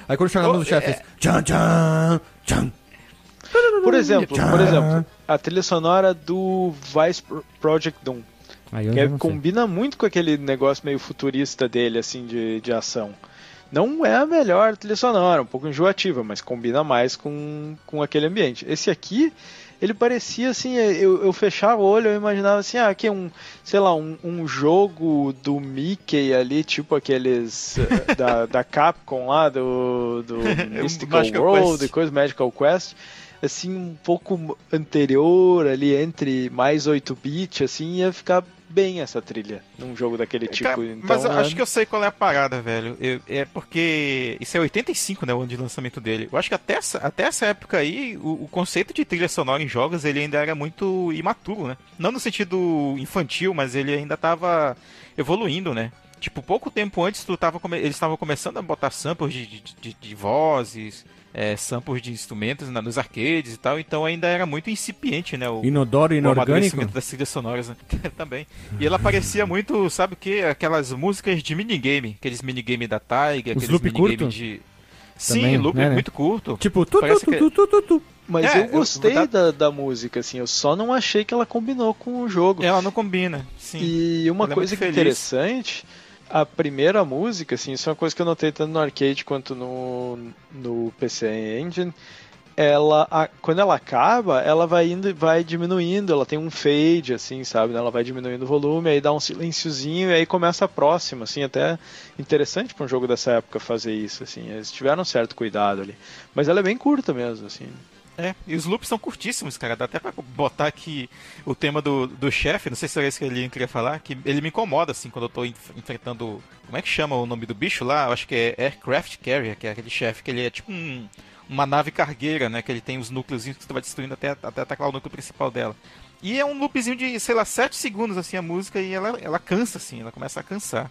Aí quando chega a do chefe, fez tchan, tchan, tchan. Por exemplo, por exemplo, a trilha sonora do Vice Pro- Project Doom, que é- combina muito com aquele negócio meio futurista dele, assim, de, de ação. Não é a melhor trilha sonora, um pouco enjoativa, mas combina mais com, com aquele ambiente. Esse aqui, ele parecia assim, eu, eu fechava o olho, eu imaginava assim, ah, aqui é um, sei lá, um, um jogo do Mickey ali, tipo aqueles eh, da, [LAUGHS] da Capcom lá, do, do [LAUGHS] Mystical Magical World Quest. e coisa, Magical Quest assim, um pouco anterior ali, entre mais 8-bit, assim, ia ficar bem essa trilha num jogo daquele tipo. Cara, então, mas eu é- acho que eu sei qual é a parada, velho. Eu- é porque isso é 85, né, o ano de lançamento dele. Eu acho que até essa, até essa época aí, o, o conceito de trilha sonora em jogos, ele ainda era muito imaturo, né? Não no sentido infantil, mas ele ainda tava evoluindo, né? Tipo, pouco tempo antes tu tava come- eles estavam começando a botar samples de, de, de- de vozes, é, samples de instrumentos na- nos arcades e tal, então ainda era muito incipiente, né? O, Inodoro o inorgânico? amadurecimento das trilhas sonoras, né? [LAUGHS] Também. E ela parecia muito, sabe o que? Aquelas músicas de minigame. Aqueles minigame da Taiga, aqueles loop minigame curto? de. Sim, Também, loop né, né? muito curto. Tipo, tu, tu, Parece tu, tu, tu, tu, tu. Mas É, eu eu- gostei tá- da, da música, assim, eu só não achei que ela combinou com o jogo. Ela não combina, sim. E uma Ela é coisa é feliz. A primeira música, assim, isso é uma coisa que eu notei tanto no arcade quanto no, no PC Engine. Ela, a- quando ela acaba, ela vai indo, vai diminuindo, ela tem um fade, assim, sabe? Ela vai diminuindo o volume, aí dá um silenciozinho e aí começa a próxima, assim, até interessante para um jogo dessa época fazer isso, assim. Eles tiveram um certo cuidado ali. Mas ela é bem curta mesmo, assim. É, e os loops são curtíssimos, cara. Dá até pra botar aqui o tema do, do chefe, não sei se era isso que ele queria falar, que ele me incomoda, assim, quando eu tô enf- enfrentando. Como é que chama o nome do bicho lá? Eu acho que é Aircraft Carrier, que é aquele chefe, que ele é tipo um- uma nave cargueira, né? Que ele tem os núcleos que você vai destruindo até, até atacar o núcleo principal dela. E é um loopzinho de, sei lá, 7 segundos, assim, a música, e ela, ela cansa, assim, ela começa a cansar.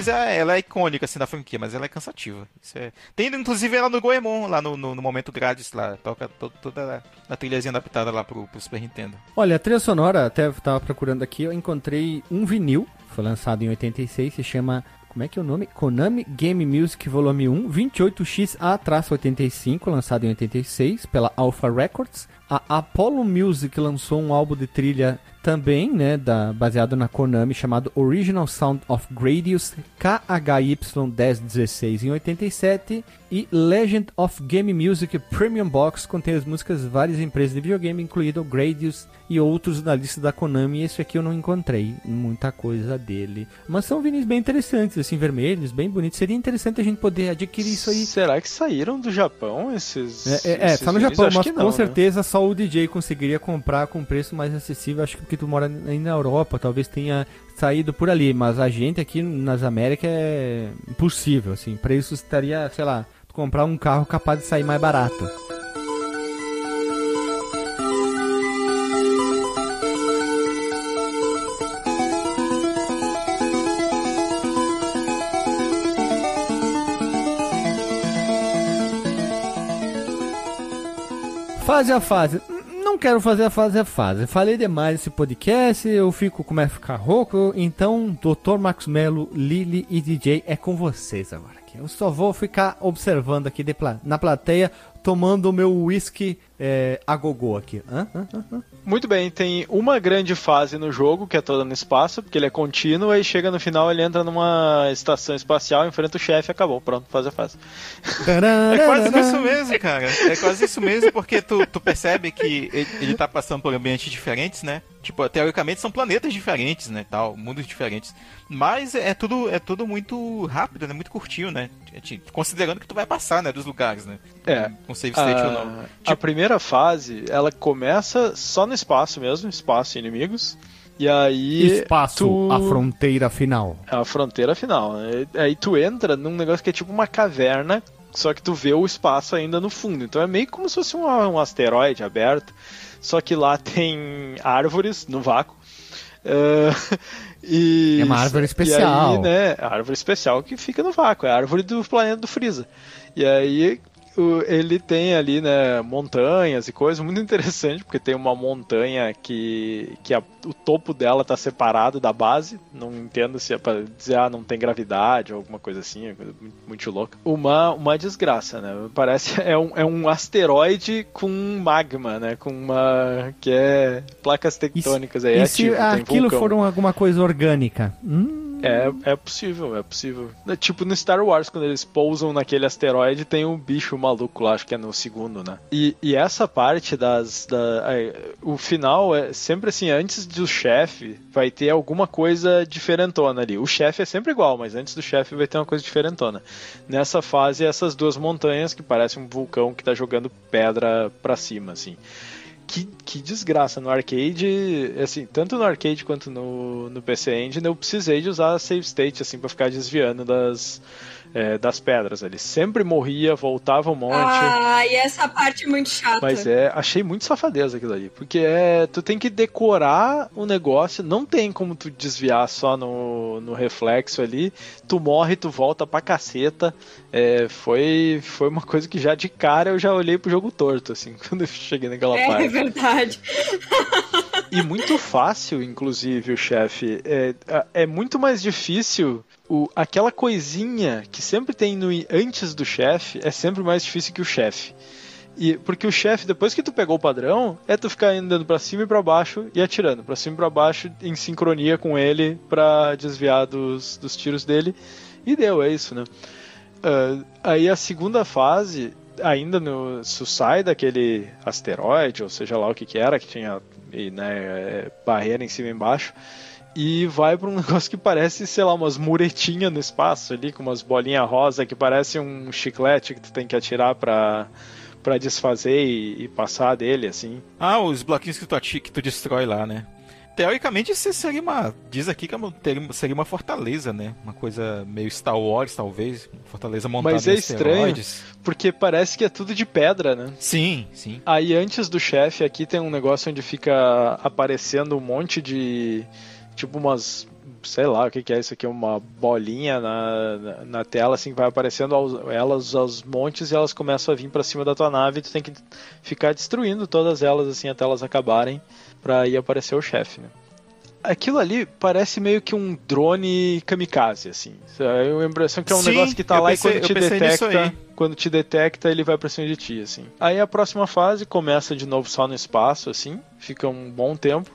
Mas é, ela é icônica, assim, da franquia, mas ela é cansativa. É... Tem, inclusive, ela no Goemon, lá no, no, no momento grátis, lá. Toca to- toda a, trilhazinha adaptada lá pro, pro Super Nintendo. Olha, a trilha sonora, até eu tava procurando aqui, eu encontrei um vinil, foi lançado em 86, se chama, como é que é o nome? Konami Game Music Volume 1, 28XA-85, lançado em 86, pela Alpha Records. A Apollo Music lançou um álbum de trilha também, né, da, baseado na Konami, chamado Original Sound of Gradius KHY1016 em 87 e Legend of Game Music Premium Box contém as músicas de várias empresas de videogame, incluído Gradius e outros da lista da Konami. Esse aqui eu não encontrei muita coisa dele, mas são vinis bem interessantes, assim, vermelhos, bem bonitos. Seria interessante a gente poder adquirir isso aí. Será que saíram do Japão esses. É, é, é, esses tá no? Japão, mas que com não, né? certeza só o DJ conseguiria comprar com preço mais acessível. Acho que porque tu mora aí na Europa, talvez tenha saído por ali, mas a gente aqui nas Américas é impossível, assim. Pra isso estaria, sei lá, comprar um carro capaz de sair mais barato. Fase a fase. Não quero fazer a fase a fase. Falei demais nesse podcast, eu fico como é ficar rouco. Então, Dr. Max Mello, Lili e DJ é com vocês agora. Eu só vou ficar observando aqui pla- na plateia, tomando o meu whisky é, a gogô aqui. Hã? Hã? Hã? Muito bem, tem uma grande fase no jogo, que é toda no espaço, porque ele é contínuo, aí chega no final, ele entra numa estação espacial, enfrenta o chefe e acabou. Pronto, faz a fase. É quase isso [LAUGHS] mesmo, cara. É quase isso mesmo, porque tu, tu percebe que ele, ele tá passando por ambientes diferentes, né? Tipo, teoricamente são planetas diferentes, né? Tal, mundos diferentes. Mas é tudo, é tudo muito rápido, né? Muito curtinho, né? Tipo, Considerando que tu vai passar, né? Dos lugares, né? É. Com save state ou não. A, a Tipo- primeira fase, ela começa só no espaço mesmo, espaço e inimigos. E aí. Espaço, tu... a fronteira final. É a fronteira final. né? Aí tu entra num negócio que é tipo uma caverna, só que tu vê o espaço ainda no fundo. Então é meio como se fosse um, um asteroide aberto, só que lá tem árvores no vácuo. Ah, [LAUGHS] e, É uma árvore E especial. aí, né, a árvore especial que fica no vácuo, é a árvore do planeta do Freeza. E aí ele tem ali, né, montanhas e coisas muito interessante, porque tem uma montanha que, que a- o topo dela tá separado da base. Não entendo se é pra dizer, ah, não tem gravidade ou alguma coisa assim, é coisa muito, muito louca. Uma, uma desgraça, né? Parece [LAUGHS] é um, é um asteroide com magma, né? Com uma. que é placas tectônicas aí, e se aquilo for um- alguma coisa orgânica? Hum, É, é possível, é possível. É Tipo no Star Wars, quando eles pousam naquele asteroide, tem um bicho maluco lá, acho que é no segundo, né? E, e essa parte das. Da, é, o final é sempre assim, antes do chefe, vai ter alguma coisa diferentona ali. O chefe é sempre igual, mas antes do chefe vai ter uma coisa diferentona. Nessa fase, essas duas montanhas que parecem um vulcão que tá jogando pedra pra cima, assim que, que desgraça. No arcade, assim, tanto no arcade quanto no, no PC Engine, eu precisei de usar save state, assim, pra ficar desviando das, é, das pedras ali. Sempre morria, voltava um monte. Ah, e essa parte é muito chata. Mas é, achei muito safadeza aquilo ali. Porque é, tu tem que decorar o negócio, não tem como tu desviar só no, no reflexo ali. Tu morre, tu volta pra caceta. É, foi, foi uma coisa que já de cara eu já olhei pro jogo torto, assim, [LAUGHS] quando eu cheguei naquela É parte. verdade. E muito fácil, inclusive, o chefe. É, é muito mais difícil. O, aquela coisinha que sempre tem no, antes do chefe é sempre mais difícil que o chefe. E, porque o chefe, depois que tu pegou o padrão, é tu ficar andando pra cima e pra baixo e atirando. Pra cima e pra baixo em sincronia com ele pra desviar dos, dos tiros dele. E deu, é isso, né? Ah, aí a segunda fase, ainda no. Se sai daquele asteroide, ou seja lá o que que era, que tinha né, é, barreira em cima e embaixo, e vai pra um [LAUGHS] negócio que parece, sei lá, umas muretinhas no espaço ali, com umas bolinhas rosa que parece um chiclete que tu tem que atirar pra, pra desfazer e, e passar dele, assim. Ah, os bloquinhos que tu, ati- que tu destrói lá, né? Teoricamente, isso seria uma. Diz aqui que é seria uma fortaleza, né? Uma coisa meio Star Wars, talvez. Fortaleza montada Mas é estranho. Porque parece que é tudo de pedra, né? Sim, sim. Aí antes do chefe aqui tem um negócio onde fica aparecendo um monte de. Tipo umas. Sei lá o que, que é isso aqui, uma bolinha na, na, na tela, assim, vai aparecendo aos- elas aos montes e elas começam a vir pra cima da tua nave e tu tem que ficar destruindo todas elas, assim, até elas acabarem pra ir aparecer o chefe, né? Aquilo ali parece meio que um drone kamikaze, assim. Eu a impressão que é um Sim, negócio que tá lá pensei- e quando te detecta quando te detecta, ele vai pra cima de ti, assim. Aí a próxima fase começa de novo só no espaço, assim, fica um bom tempo.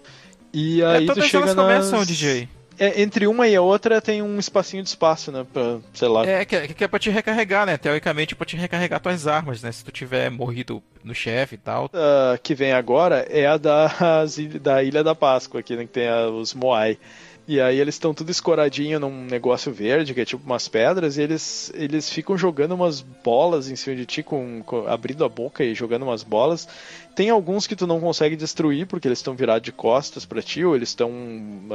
E aí é, tu todas chega elas nas... começam, DJ. É, entre uma e a outra tem um espacinho de espaço, né? Pra, sei lá. É, que, que é pra te recarregar, né? Teoricamente, é pra te recarregar tuas armas, né? Se tu tiver morrido no chefe e tal. Ah, que vem agora é a [LAUGHS] il- da Ilha da Páscoa, aqui, né, que tem a- os Moai. E aí eles estão tudo escoradinho num negócio verde, que é tipo umas pedras, e eles, eles ficam jogando umas bolas em cima de ti, com, com- abrindo a boca e jogando umas bolas. Tem alguns que tu não consegue destruir, porque eles estão virados de costas pra ti, ou eles estão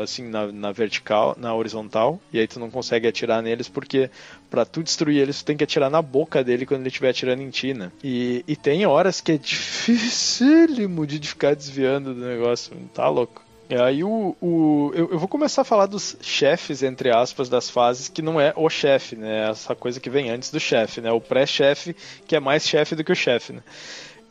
assim na, na vertical, na horizontal, e aí tu não consegue atirar neles, porque pra tu destruir eles, tu tem que atirar na boca dele quando ele estiver atirando em ti, né? E, e tem horas que é [LAUGHS] dificílimo de ficar desviando do negócio, tá louco. E aí o, o eu, eu vou começar a falar dos chefes, entre aspas, das fases, que não é o chefe, né? Essa coisa que vem antes do chefe, né? O pré-chefe, que é mais chefe do que o chefe, né?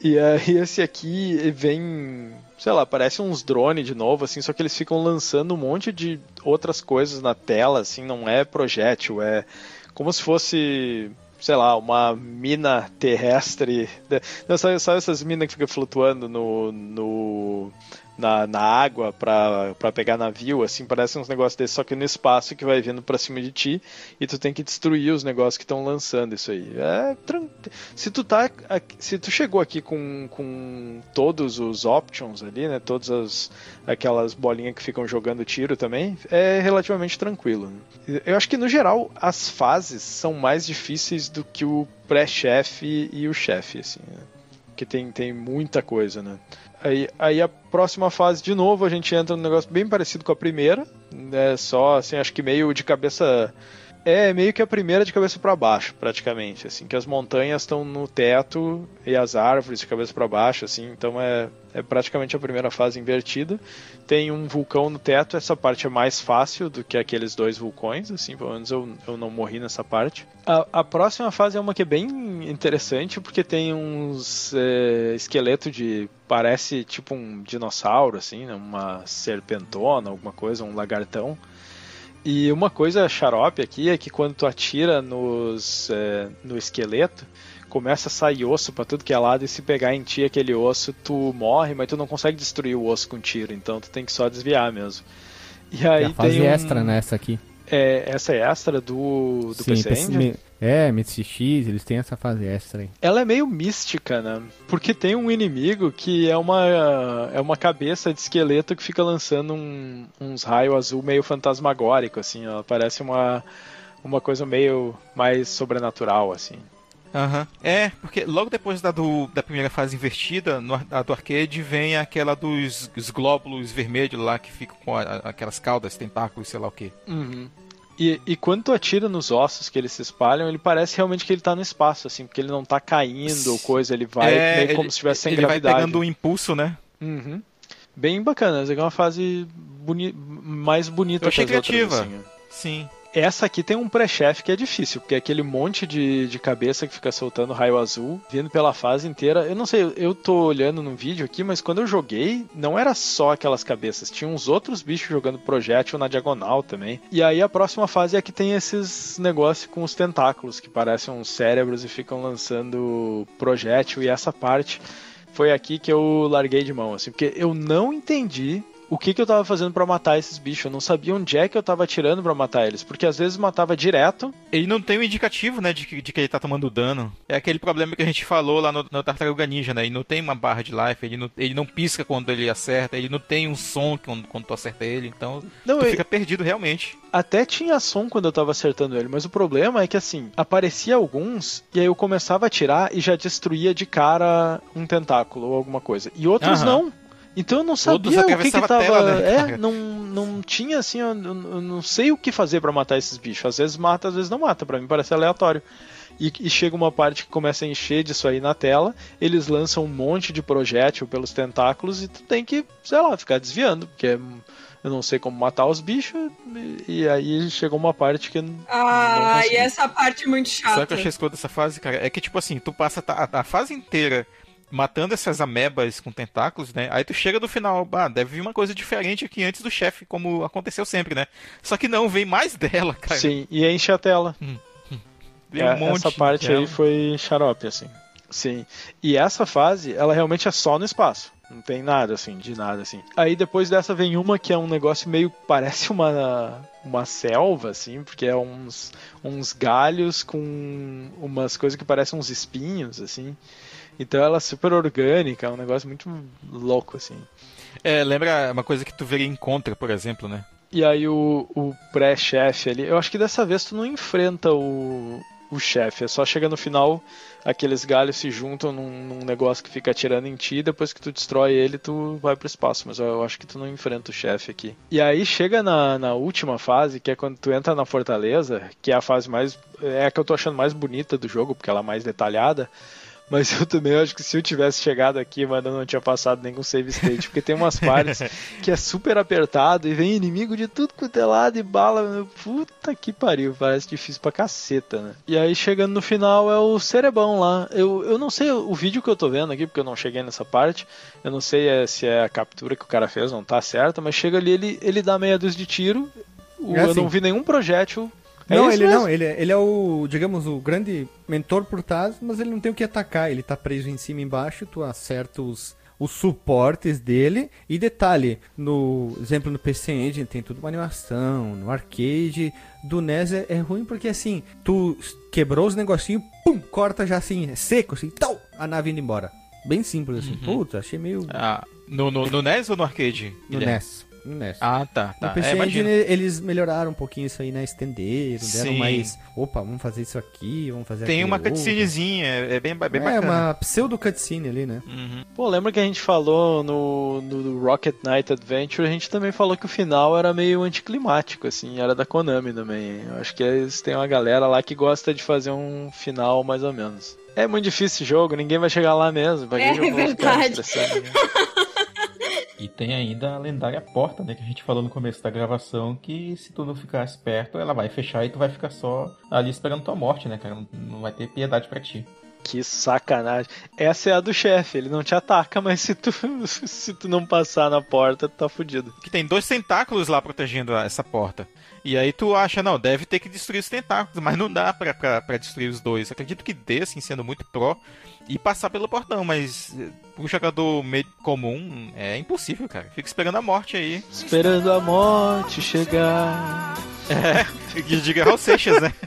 E aí esse aqui vem, sei lá, parece uns drones de novo, assim, só que eles ficam lançando um monte de outras coisas na tela, assim, não é projétil, é como se fosse, sei lá, uma mina terrestre. [LAUGHS] Não, sabe, sabe essas minas que ficam flutuando no, no na, na água pra pegar navio, assim, parece uns negócios desses, só que no espaço que vai vindo pra cima de ti e tu tem que destruir os negócios que estão lançando isso aí. É se tu tá se tu chegou aqui com, com todos os options ali, né, todas as aquelas bolinhas que ficam jogando tiro também, é relativamente tranquilo. né? Eu acho que no geral as fases são mais difíceis do que o pré-chefe e o chefe, assim, né? que tem, tem muita coisa, né? Aí, aí a próxima fase, de novo, a gente entra num negócio bem parecido com a primeira, né? Só, assim, acho que meio de cabeça É meio que a primeira de cabeça para baixo, praticamente, assim, que as montanhas estão no teto e as árvores de cabeça para baixo, assim, então é, é praticamente a primeira fase invertida. Tem um vulcão no teto, essa parte é mais fácil do que aqueles dois vulcões, assim, pelo menos eu, eu não morri nessa parte. A, a próxima fase é uma que é bem interessante, porque tem uns é, esqueletos de. parece tipo um dinossauro, assim, né, uma serpentona, alguma coisa, um lagartão. E uma coisa xarope aqui é que quando tu atira nos, é, no esqueleto, começa a sair osso para tudo que é lado e se pegar em ti aquele osso, tu morre, mas tu não consegue destruir o osso com tiro, então tu tem que só desviar mesmo. E aí e a fase tem um... extra nessa aqui. É, essa é extra do, do Sim, PC Engine? É, MCX, eles têm essa fase extra aí. Ela é meio mística, né? Porque tem um inimigo que é uma, é uma cabeça de esqueleto que fica lançando um, uns raios azul meio fantasmagórico, assim, ó. Parece uma, uma coisa meio mais sobrenatural, assim. Aham. Uhum. É, porque logo depois da, do, da primeira fase invertida, no, a do arcade, vem aquela dos glóbulos vermelhos lá que ficam com a, aquelas caudas, tentáculos, sei lá o que. Uhum. E, e quando tu atira nos ossos que eles se espalham, ele parece realmente que ele tá no espaço, assim, porque ele não tá caindo ou coisa, ele vai é, meio ele, como se estivesse sem ele gravidade. Ele vai pegando um impulso, né? Uhum. Bem bacana, é uma fase boni mais bonita Eu achei criativa. outras, assim. Sim. Essa aqui tem um pré-chefe que é difícil, porque é aquele monte de, de cabeça que fica soltando raio azul, vindo pela fase inteira. Eu não sei, eu tô olhando no vídeo aqui, mas quando eu joguei, não era só aquelas cabeças, tinha uns outros bichos jogando projétil na diagonal também. E aí a próxima fase é que tem esses negócios com os tentáculos, que parecem uns cérebros e ficam lançando projétil, e essa parte foi aqui que eu larguei de mão, assim, porque eu não entendi o que, que eu tava fazendo para matar esses bichos. Eu não sabia onde é que eu tava atirando para matar eles, porque às vezes matava direto. Ele não tem um indicativo, né, de que, de que ele tá tomando dano. É aquele problema que a gente falou lá no, no Tartaruga Ninja, né? Ele não tem uma barra de life, ele não, ele não pisca quando ele acerta, ele não tem um som quando, quando tu acerta ele, então não, tu fica perdido realmente. Até tinha som quando eu tava acertando ele, mas o problema é que assim, aparecia alguns e aí eu começava a atirar e já destruía de cara um tentáculo ou alguma coisa. E outros não. Então eu não sabia o que que tava. Tela, né, é, [LAUGHS] não, não tinha assim, eu, eu não sei o que fazer para matar esses bichos. Às vezes mata, às vezes não mata. Para mim parece aleatório. E, e, chega uma parte que começa a encher disso aí na tela, eles lançam um monte de projétil pelos tentáculos e tu tem que, sei lá, ficar desviando, porque é, eu não sei como matar os bichos, e, e aí chegou uma parte que. Ah, e essa parte é muito chata. Sabe o que eu achei escuro dessa fase, cara? É que, tipo assim, tu passa a, a fase inteira matando essas amebas com tentáculos, né? Aí tu chega no final, ah, deve vir uma coisa diferente aqui antes do chefe, como aconteceu sempre, né? Só que não, vem mais [LAUGHS] dela, cara. Sim, e enche a tela. Hum, hum. É, um essa parte aí foi xarope, assim. Sim. E essa fase, ela realmente é só no espaço. Não tem nada, assim, de nada, assim. Aí depois dessa vem uma que é um negócio meio. [LAUGHS] parece uma, uma selva, assim, porque é uns, uns galhos com umas coisas que parecem uns espinhos, assim. Então ela é super orgânica, é um negócio muito louco, assim. É, lembra uma coisa que tu veria em Contra, por exemplo, né? E aí o, o pré-chefe ali, eu acho que dessa vez tu não enfrenta o, o chefe, é só chega no final, aqueles galhos se juntam num, num, negócio que fica atirando em ti, depois que tu destrói ele, tu vai pro espaço, mas eu, eu acho que tu não enfrenta o chefe aqui. E aí chega na, na última fase, que é quando tu entra na fortaleza, que é a fase mais. é a que eu tô achando mais bonita do jogo, porque ela é mais detalhada. Mas eu também acho que se eu tivesse chegado aqui, mano, eu não tinha passado nenhum save state. Porque tem umas partes [LAUGHS] que é super apertado e vem inimigo de tudo quanto é lado e bala. Puta que pariu, parece difícil pra caceta, né? E aí chegando no final é o cerebão lá. Eu, eu não sei o vídeo que eu tô vendo aqui, porque eu não cheguei nessa parte. Eu não sei é, se é a captura que o cara fez, não tá certa, mas chega ali, ele, ele dá meia dúzia de tiro. O, é assim. Eu não vi nenhum projétil é não, ele mesmo? não, ele, ele é o, digamos, o grande mentor por trás, mas ele não tem o que atacar, ele tá preso em cima e embaixo, tu acerta os, os suportes dele. E detalhe, no exemplo no PC Engine tem tudo uma animação, no arcade do NES é, é ruim porque assim, tu quebrou os negocinhos, pum, corta já assim, seco, assim, tal, a nave indo embora. Bem simples assim. Uhum. Puta, achei meio. Ah, no, no, no NES ou no arcade? No NES. Né? Ah, tá. No tá. PC É, Engine eles melhoraram um pouquinho isso aí, né? Estenderam, deram Sim. mais. Opa, vamos fazer isso aqui, vamos fazer Tem uma outro. cutscenezinha, é é bem, bem É, bacana. uma pseudo cutscene ali, né? Uhum. Pô, lembra que a gente falou no, no Rocket Knight Adventure, a gente também falou que o final era meio anticlimático, assim, era da Konami também. Eu acho que eles têm uma galera lá que gosta de fazer um final mais ou menos. É muito difícil esse jogo, ninguém vai chegar lá mesmo. Pra É que eu vou ficar verdade. estressando? [LAUGHS] E tem ainda a lendária porta, né? Que a gente falou no começo da gravação, que se tu não ficar esperto, ela vai fechar e tu vai ficar só ali esperando tua morte, né, cara? Não, não vai ter piedade pra ti. Que sacanagem. Essa é a do chefe, ele não te ataca, [LAUGHS] mas se tu, se tu não passar na porta, tu tá fudido. Que tem dois tentáculos lá protegendo a- essa porta. E aí tu acha, não, deve ter que destruir os tentáculos, mas não dá pra, pra, pra destruir os dois. Acredito que dê, assim, sendo muito pró, e passar pelo portão, mas eh, pro jogador meio comum é impossível, cara. Fica esperando a morte aí. Esperando a morte chegar. Que diga Raul Seixas, né? [LAUGHS]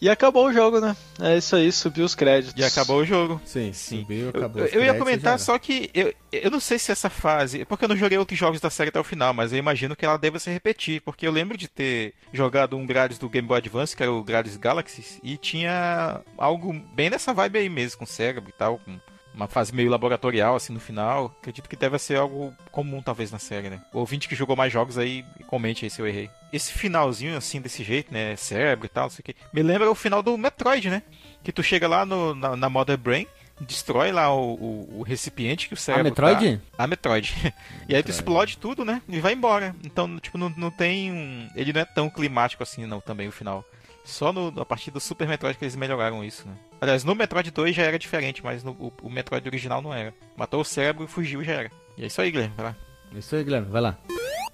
E acabou o jogo, né? É isso aí, subiu os créditos. E acabou o jogo. Sim, Sim. subiu, Eu, acabou. eu- os eu ia comentar só que eu, eu não sei se essa fase. Porque eu não joguei outros jogos da série até o final, mas eu imagino que ela deva se repetir. Porque eu lembro de ter jogado um Grades do Game Boy Advance, que era o Grades Galaxies, e tinha algo bem nessa vibe aí mesmo, com cérebro e tal, com uma fase meio laboratorial assim no final. Acredito que deve ser algo comum talvez na série, né? O ouvinte que jogou mais jogos aí, comente aí se eu errei. Esse finalzinho assim desse jeito, né? Cérebro e tal, não sei o que. Me lembra o final do Metroid, né? Que tu chega lá no, na, na Mother Brain, destrói lá o, o- o recipiente que o A cérebro Metroid? Tá. A Metroid. [LAUGHS] e aí tu explode tudo, né? E vai embora. Então, tipo, não, não tem um... Ele não é tão climático assim, não, também, o final. Só no, a partir do Super Metroid que eles melhoraram isso, né? Aliás, no Metroid 2 já era diferente, mas no, o, o Metroid original não era. Matou o cérebro e fugiu já era. E é isso aí, Guilherme, vai lá. Isso aí, Guilherme, vai lá.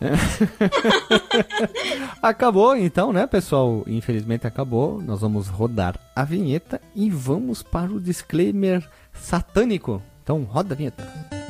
[LAUGHS] acabou então, né, pessoal? Infelizmente acabou. Nós vamos rodar a vinheta e vamos para o disclaimer satânico. Então, roda a vinheta.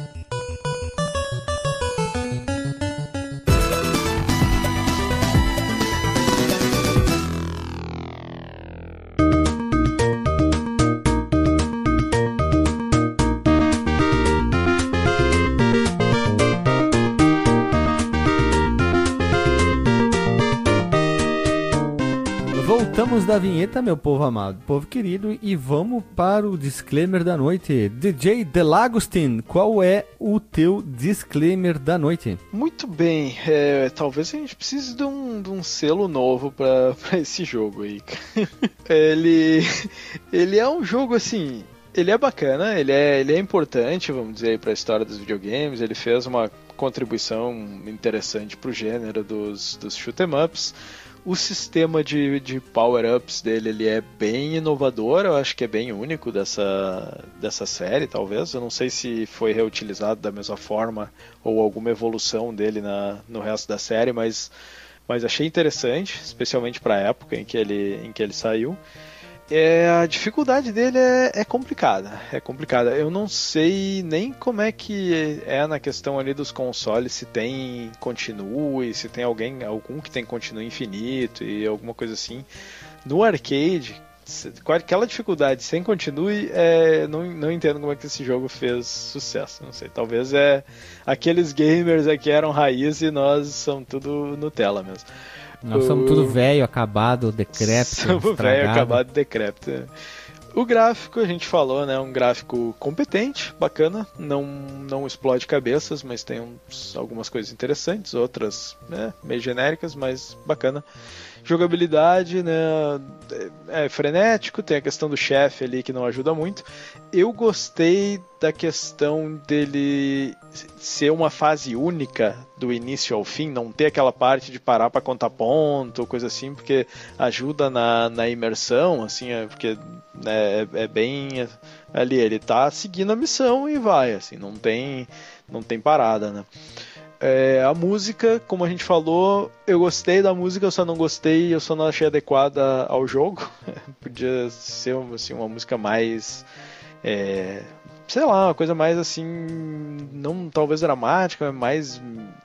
Da vinheta, meu povo amado, povo querido, e vamos para o disclaimer da noite. DJ Delagostin, qual é o teu disclaimer da noite? Muito bem, é, talvez a gente precise de um, de um selo novo pra [LAUGHS] esse jogo aí. [LAUGHS] ele, ele é um jogo assim, ele é bacana, ele é, ele é importante, vamos dizer, para a história dos videogames. Ele fez uma contribuição interessante pro gênero dos, dos shoot 'em ups. O sistema de, de power-ups dele ele é bem inovador, eu acho que é bem único dessa, dessa série, talvez. Eu não sei se foi reutilizado da mesma forma ou alguma evolução dele na, no resto da série, mas, mas achei interessante, especialmente para a época em que ele, em que ele saiu. É, a dificuldade dele é, é complicada, é complicada. Eu não sei nem como é que é na questão ali dos consoles, se tem continue, se tem alguém, algum que tem continue infinito e alguma coisa assim. No arcade, aquela dificuldade sem continue, é, não, não entendo como é que esse jogo fez sucesso. Não sei, talvez é aqueles gamers aqui eram raiz e nós somos tudo Nutella mesmo. Nós somos O- tudo velho, acabado, decrépito, Somos velho, acabado, decrépito. é. O gráfico, a gente falou, né? Um gráfico competente, bacana. Não, não explode cabeças, mas tem uns, algumas coisas interessantes, outras né, meio genéricas, mas bacana. Jogabilidade, né? É, é frenético, tem a questão do chefe ali que não ajuda muito. Eu gostei da questão dele ser uma fase única do início ao fim, não ter aquela parte de parar para contar ponto coisa assim, porque ajuda na, na imersão, assim, é, porque né, é, é bem ali, ele tá seguindo a missão e vai, assim, não tem, não tem parada, né? É, a música, como a gente falou, eu gostei da música, eu só não gostei, eu só não achei adequada ao jogo. [LAUGHS] Podia ser assim, uma música mais é, sei lá, uma coisa mais assim, não talvez dramática, mais,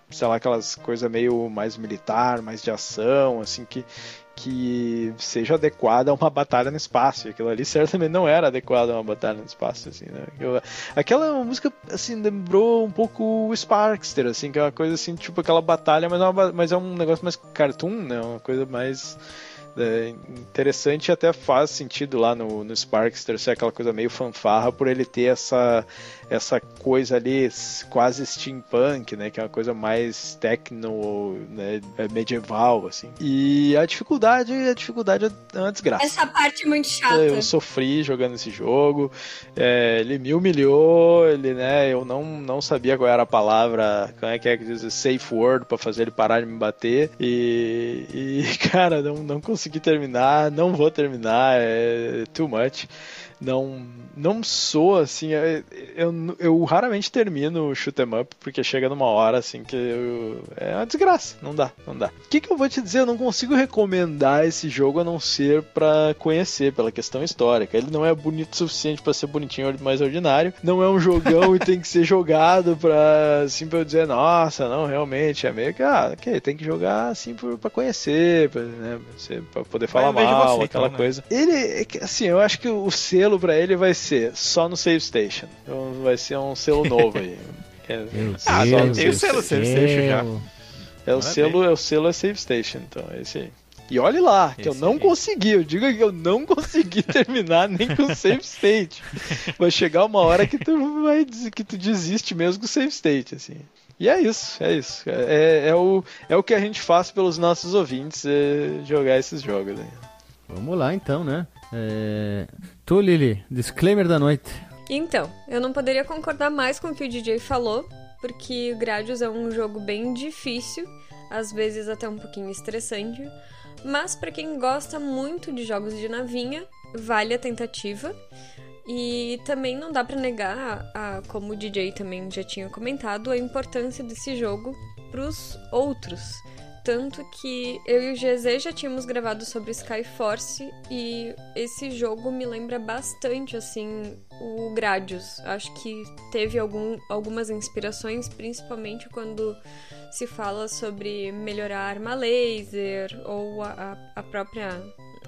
sei lá, aquelas coisas meio mais militar, mais de ação, assim, que, que seja adequada a uma batalha no espaço. Aquilo ali certamente não era adequado a uma batalha no espaço, assim, né? Aquela música, assim, lembrou um pouco o Sparkster, assim, que é uma coisa assim, tipo aquela batalha, mas é, uma, mas é um negócio mais cartoon, né? Uma coisa mais é, interessante e até faz sentido lá no, no Sparkster ser aquela coisa meio fanfarra por ele ter essa essa coisa ali quase steampunk, né? Que é uma coisa mais techno, né? Medieval, assim. E a dificuldade, a dificuldade é uma desgraça. Essa parte é muito chata. Eu sofri jogando esse jogo. É, ele me humilhou, ele, né? Eu não, não sabia qual era a palavra, como é que é que diz, safe word para fazer ele parar de me bater. E, e [LAUGHS] cara, não, não consegui terminar, não vou terminar, é too much não não sou assim eu, eu, eu raramente termino o shoot 'em up porque chega numa hora assim que eu, é uma desgraça não dá não dá. O que, que eu vou te dizer? Eu não consigo recomendar esse jogo a não ser para conhecer pela questão histórica. Ele não é bonito o suficiente para ser bonitinho mais ordinário não é um jogão [LAUGHS] e tem que ser jogado para assim para eu dizer nossa não realmente é meio que ah ok tem que jogar assim para conhecer para né, poder falar mal você, aquela então, né? coisa. Ele é assim eu acho que o selo selo para ele vai ser só no Save Station. Então vai ser um selo novo aí. [LAUGHS] É, ah, Deus, tem o selo Save Station já. É o selo, é o selo é Save Station, então é esse aí. E olhe lá, que Esse eu não aí. consegui, eu digo que eu não [LAUGHS] consegui terminar nem com o save state. Vai chegar uma hora que tu vai que tu desiste mesmo com o save state, assim. E é isso, é isso. É, é, o, é o que a gente faz pelos nossos ouvintes, é jogar esses jogos aí. Vamos lá então, né? É... Tu, Lili, disclaimer da noite. Então, eu não poderia concordar mais com o que o DJ falou, porque o Gradius é um jogo bem difícil, às vezes até um pouquinho estressante, mas para quem gosta muito de jogos de navinha, vale a tentativa. E também não dá para negar, a, como o DJ também já tinha comentado, a importância desse jogo para os outros tanto que eu e o GZ já tínhamos gravado sobre Skyforce e esse jogo me lembra bastante, assim, o Gradius. Acho que teve algum, algumas inspirações, principalmente quando se fala sobre melhorar arma laser ou a, a própria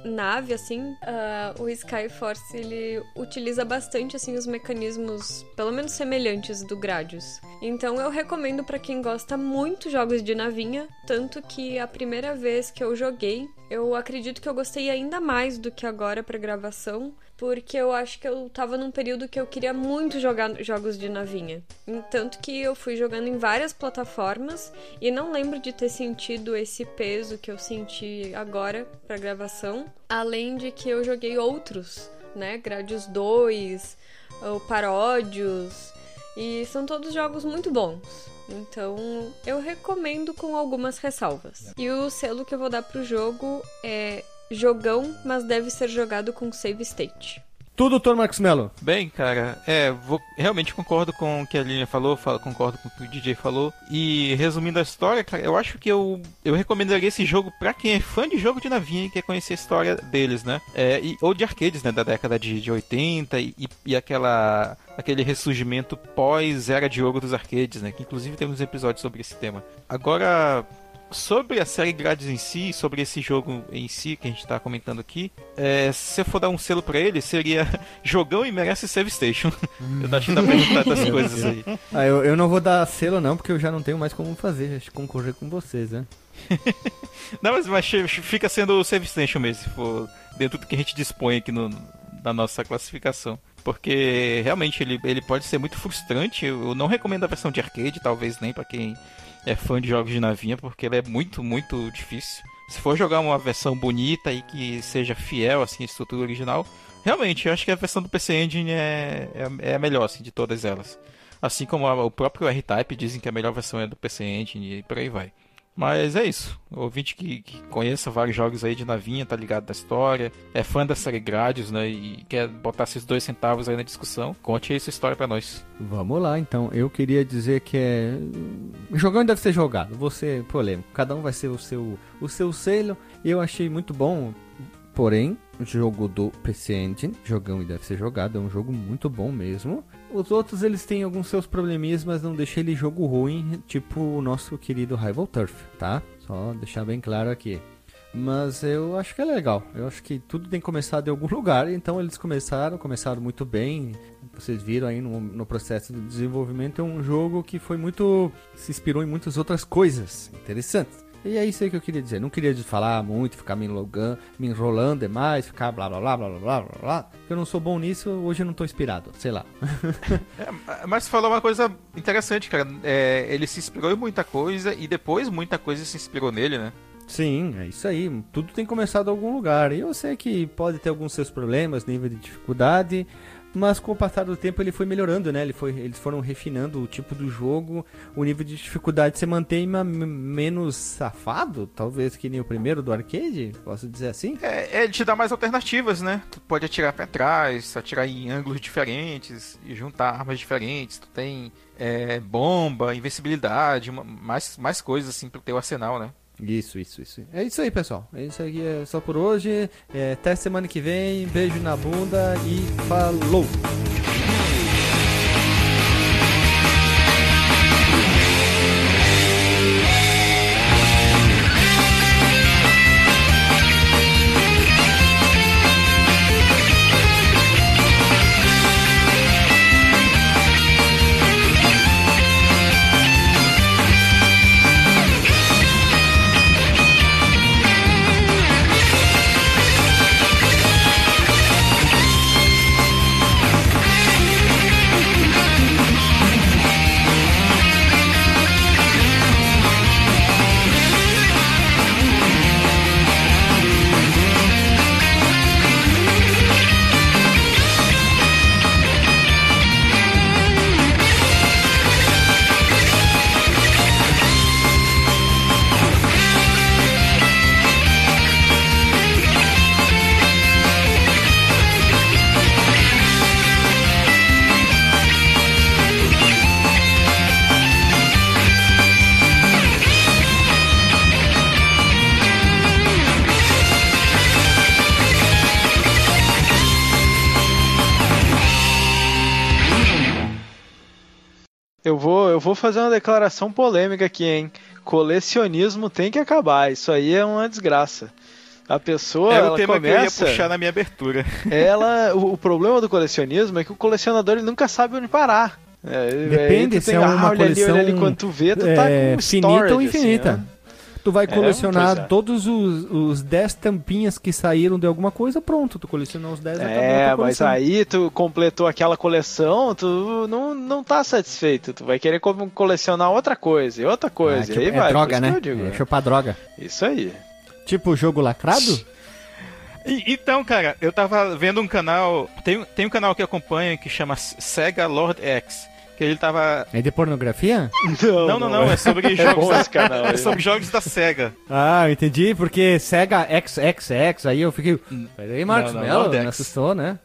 nave, assim, uh, o Skyforce ele utiliza bastante assim os mecanismos, pelo menos semelhantes do Gradius. Então eu recomendo para quem gosta muito jogos de navinha, tanto que a primeira vez que eu joguei, eu acredito que eu gostei ainda mais do que agora para gravação, porque eu acho que eu tava num período que eu queria muito jogar jogos de navinha. Tanto que eu fui jogando em várias plataformas e não lembro de ter sentido esse peso que eu senti agora pra gravação. Além de que eu joguei outros, né? Gradius 2, o Paródios, e são todos jogos muito bons. Então, eu recomendo com algumas ressalvas. E o selo que eu vou dar pro jogo é jogão, mas deve ser jogado com save state. Tudo, Dr. Marcos Mello. Bem, cara, é, vou, realmente concordo com o que a Linha falou, falo, concordo com o que o DJ falou. E resumindo a história, cara, eu acho que eu, eu recomendaria esse jogo pra quem é fã de jogo de navinha e quer conhecer a história deles, né? É, e, ou de arcades, né? Da década de, de 80 e, e aquela aquele ressurgimento pós-era de ouro dos arcades, né? Que inclusive temos episódios sobre esse tema. Agora, sobre a série Grades em si, sobre esse jogo em si que a gente está comentando aqui, é, se eu for dar um selo para ele, seria [LAUGHS] jogão e merece save station. eu tô achando a [LAUGHS] das coisas aí. Ah, eu, eu não vou dar selo não, porque eu já não tenho mais como fazer, concorrer com vocês, né? [LAUGHS] não, mas, mas fica sendo o save station mesmo, se for dentro do que a gente dispõe aqui no, na nossa classificação. Porque realmente ele, ele pode ser muito frustrante. Eu não recomendo a versão de arcade, talvez nem para quem é fã de jogos de navinha, porque ele é muito, muito difícil. Se for jogar uma versão bonita e que seja fiel assim, à estrutura original, realmente eu acho que a versão do PC Engine é, é, é a melhor assim, de todas elas. Assim como a, o próprio R-Type dizem que a melhor versão é do PC Engine e por aí vai. Mas é isso. Ouvinte que, que conheça vários jogos aí de navinha, tá ligado da história, é fã da série Gradius, né? E quer botar esses dois centavos aí na discussão, conte aí essa história para nós. Vamos lá, então. Eu queria dizer que é. Jogando deve ser jogado, você polêmico. Cada um vai ser o seu, o seu selo. Eu achei muito bom Porém, jogo do PC Engine, jogão e deve ser jogado, é um jogo muito bom mesmo. Os outros eles têm alguns seus probleminhas, mas não deixa ele jogo ruim, tipo o nosso querido Rival Turf, tá? Só deixar bem claro aqui. Mas eu acho que é legal. Eu acho que tudo tem começado em algum [LAUGHS] lugar, então eles começaram, começaram muito bem. Vocês viram aí no, no processo de desenvolvimento, é um jogo que foi muito. se inspirou em muitas outras coisas interessantes. E é isso aí que eu queria dizer. Não queria falar muito, ficar me enlogando, me enrolando demais, ficar blá blá blá blá blá blá blá. Eu não sou bom nisso, hoje eu não tô inspirado, sei lá. [LAUGHS] é, mas falou uma coisa interessante, cara. É, ele se inspirou em muita coisa e depois muita coisa se inspirou nele, né? Sim, é isso aí. Tudo tem começado em algum lugar. E eu sei que pode ter alguns seus problemas, nível de dificuldade, mas com o passar do tempo ele foi melhorando, né? Ele foi, eles foram refinando o tipo do jogo, o nível de dificuldade se mantém ma- menos safado, talvez que nem o primeiro do arcade, posso dizer assim? É, ele te dá mais alternativas, né? Tu pode atirar pra trás, atirar em ângulos diferentes e juntar armas diferentes. Tu tem é, bomba, invencibilidade, mais, mais coisas assim pro teu arsenal, né? Isso, isso, isso. É isso aí, pessoal. É isso aí é só por hoje. É, até semana que vem. Beijo na bunda e falou! Vou, eu vou fazer uma declaração polêmica aqui, hein? Colecionismo tem que acabar. Isso aí é uma desgraça. A pessoa, Era o ela tema que eu ia começa, puxar na minha abertura. [LAUGHS] ela, o, o problema do colecionismo é que o colecionador ele nunca sabe onde parar. É, Depende aí tu se tem, é uma ah, olha ali, olha ali, coleção, quando tu vê, tu tá É, com finita ou infinita. Assim, né? Tu vai colecionar pois é. todos os, os 10 tampinhas que saíram de alguma coisa, pronto. Tu colecionou os 10 acabou a tua É, mas aí tu completou aquela coleção, tu não, não tá satisfeito. Tu vai querer co- colecionar outra coisa e outra Ah, coisa. tipo, e aí é vai. droga, né? eu digo, é né? chupar droga. Isso aí. Tipo jogo lacrado? Então, cara, eu tava vendo um canal. Tem, tem um canal que eu acompanho que chama Sega Lord X. Que ele tava. É de pornografia? Não, não, não, é sobre [LAUGHS] É jogos da, esse canal [LAUGHS] é sobre jogos da Sega. Ah, eu entendi, porque Sega XXX, aí eu fiquei. Peraí, Marcos Não, não, Mello, não, me assustou, né?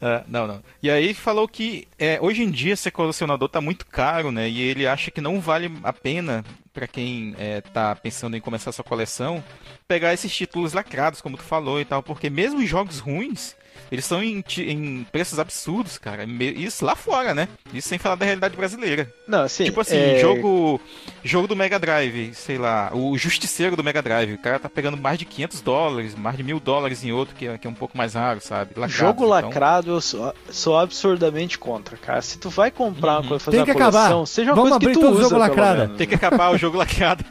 Ah, não, não. E aí falou que é, hoje em dia ser colecionador tá muito caro, né? E ele acha que não vale a pena pra quem é, tá pensando em começar sua coleção pegar esses títulos lacrados, como tu falou e tal, porque mesmo os jogos ruins eles estão em, em preços absurdos, cara. Isso lá fora, né? Isso sem falar da realidade brasileira. Não, assim, tipo assim, é, jogo jogo do Mega Drive, sei lá, o Justiceiro do Mega Drive. O cara tá pegando mais de 500 dólares, mais de mil dólares em outro, que é, que é um pouco mais raro, sabe? Lacrado, Jogo então- lacrado eu sou, sou absurdamente contra, cara. Se tu vai comprar uma coisa, fazer Tem que uma coleção, acabar. seja uma Vamos coisa que abrir tu todo o usa, jogo pelo lacrado. menos. Tem que acabar o jogo lacrado.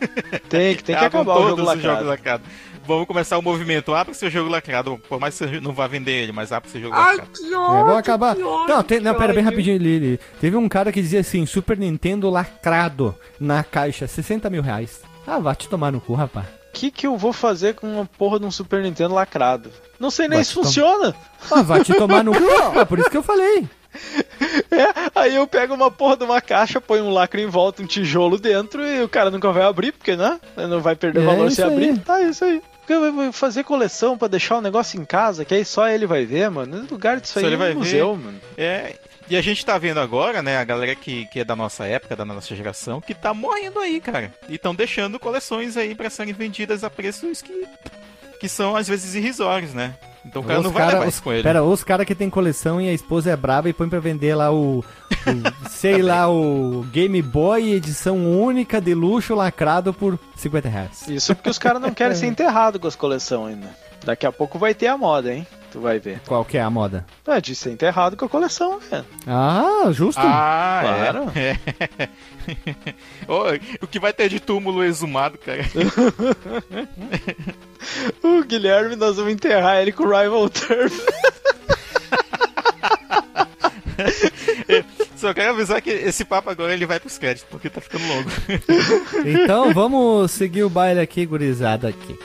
Tem que, tem que acabar o jogo todos os lacrado. Vamos começar o movimento. Abra seu jogo lacrado. Por mais que você não vá vender ele, mas abra seu jogo Ai, lacrado. que É, ódio, vamos acabar. que ódio, Não, tem, não, pera bem rapidinho, Lili. Teve um cara que dizia assim: Super Nintendo lacrado na caixa, 60 mil reais. Ah, vai te tomar no cu, rapaz. O que, que eu vou fazer com uma porra de um Super Nintendo lacrado? Não sei nem Vai se funciona. Ah, vai te tomar no [LAUGHS] cu, rapaz. Por isso que eu falei. É, aí eu pego uma porra de uma caixa, ponho um lacre em volta, um tijolo dentro e o cara nunca vai abrir, porque, né? Não vai perder É valor se abrir. aí. Tá, é isso aí. Porque eu vou fazer coleção pra deixar o negócio em casa, que aí só ele vai ver, mano. No lugar disso Só aí ele é vai um ver. museu, mano. É. E a gente tá vendo agora, né, a galera que, que é da nossa época, da nossa geração, que tá morrendo aí, cara. E estão deixando coleções aí pra serem vendidas a preços que que são às vezes irrisórios, né? Então o cara Os não vai cara- levar os- isso com ele. Pera, os caras que tem coleção e a esposa é brava e põe pra vender lá o- sei lá, o Game Boy edição única de luxo lacrado por 50 reais. Isso porque os caras não querem ser enterrados com as coleções ainda. Daqui a pouco vai ter a moda, hein? Tu vai ver. Qual que é a moda? É de ser enterrado com a coleção, né? Ah, justo. Ah, Claro. é. É. [LAUGHS] Ô, o que vai ter de túmulo exumado, cara? [LAUGHS] O Guilherme, nós vamos enterrar ele com o Rival Turf. [LAUGHS] Só quero avisar que esse papo agora ele vai pros créditos, porque tá ficando longo. [LAUGHS] Então vamos seguir o baile aqui, gurizada aqui.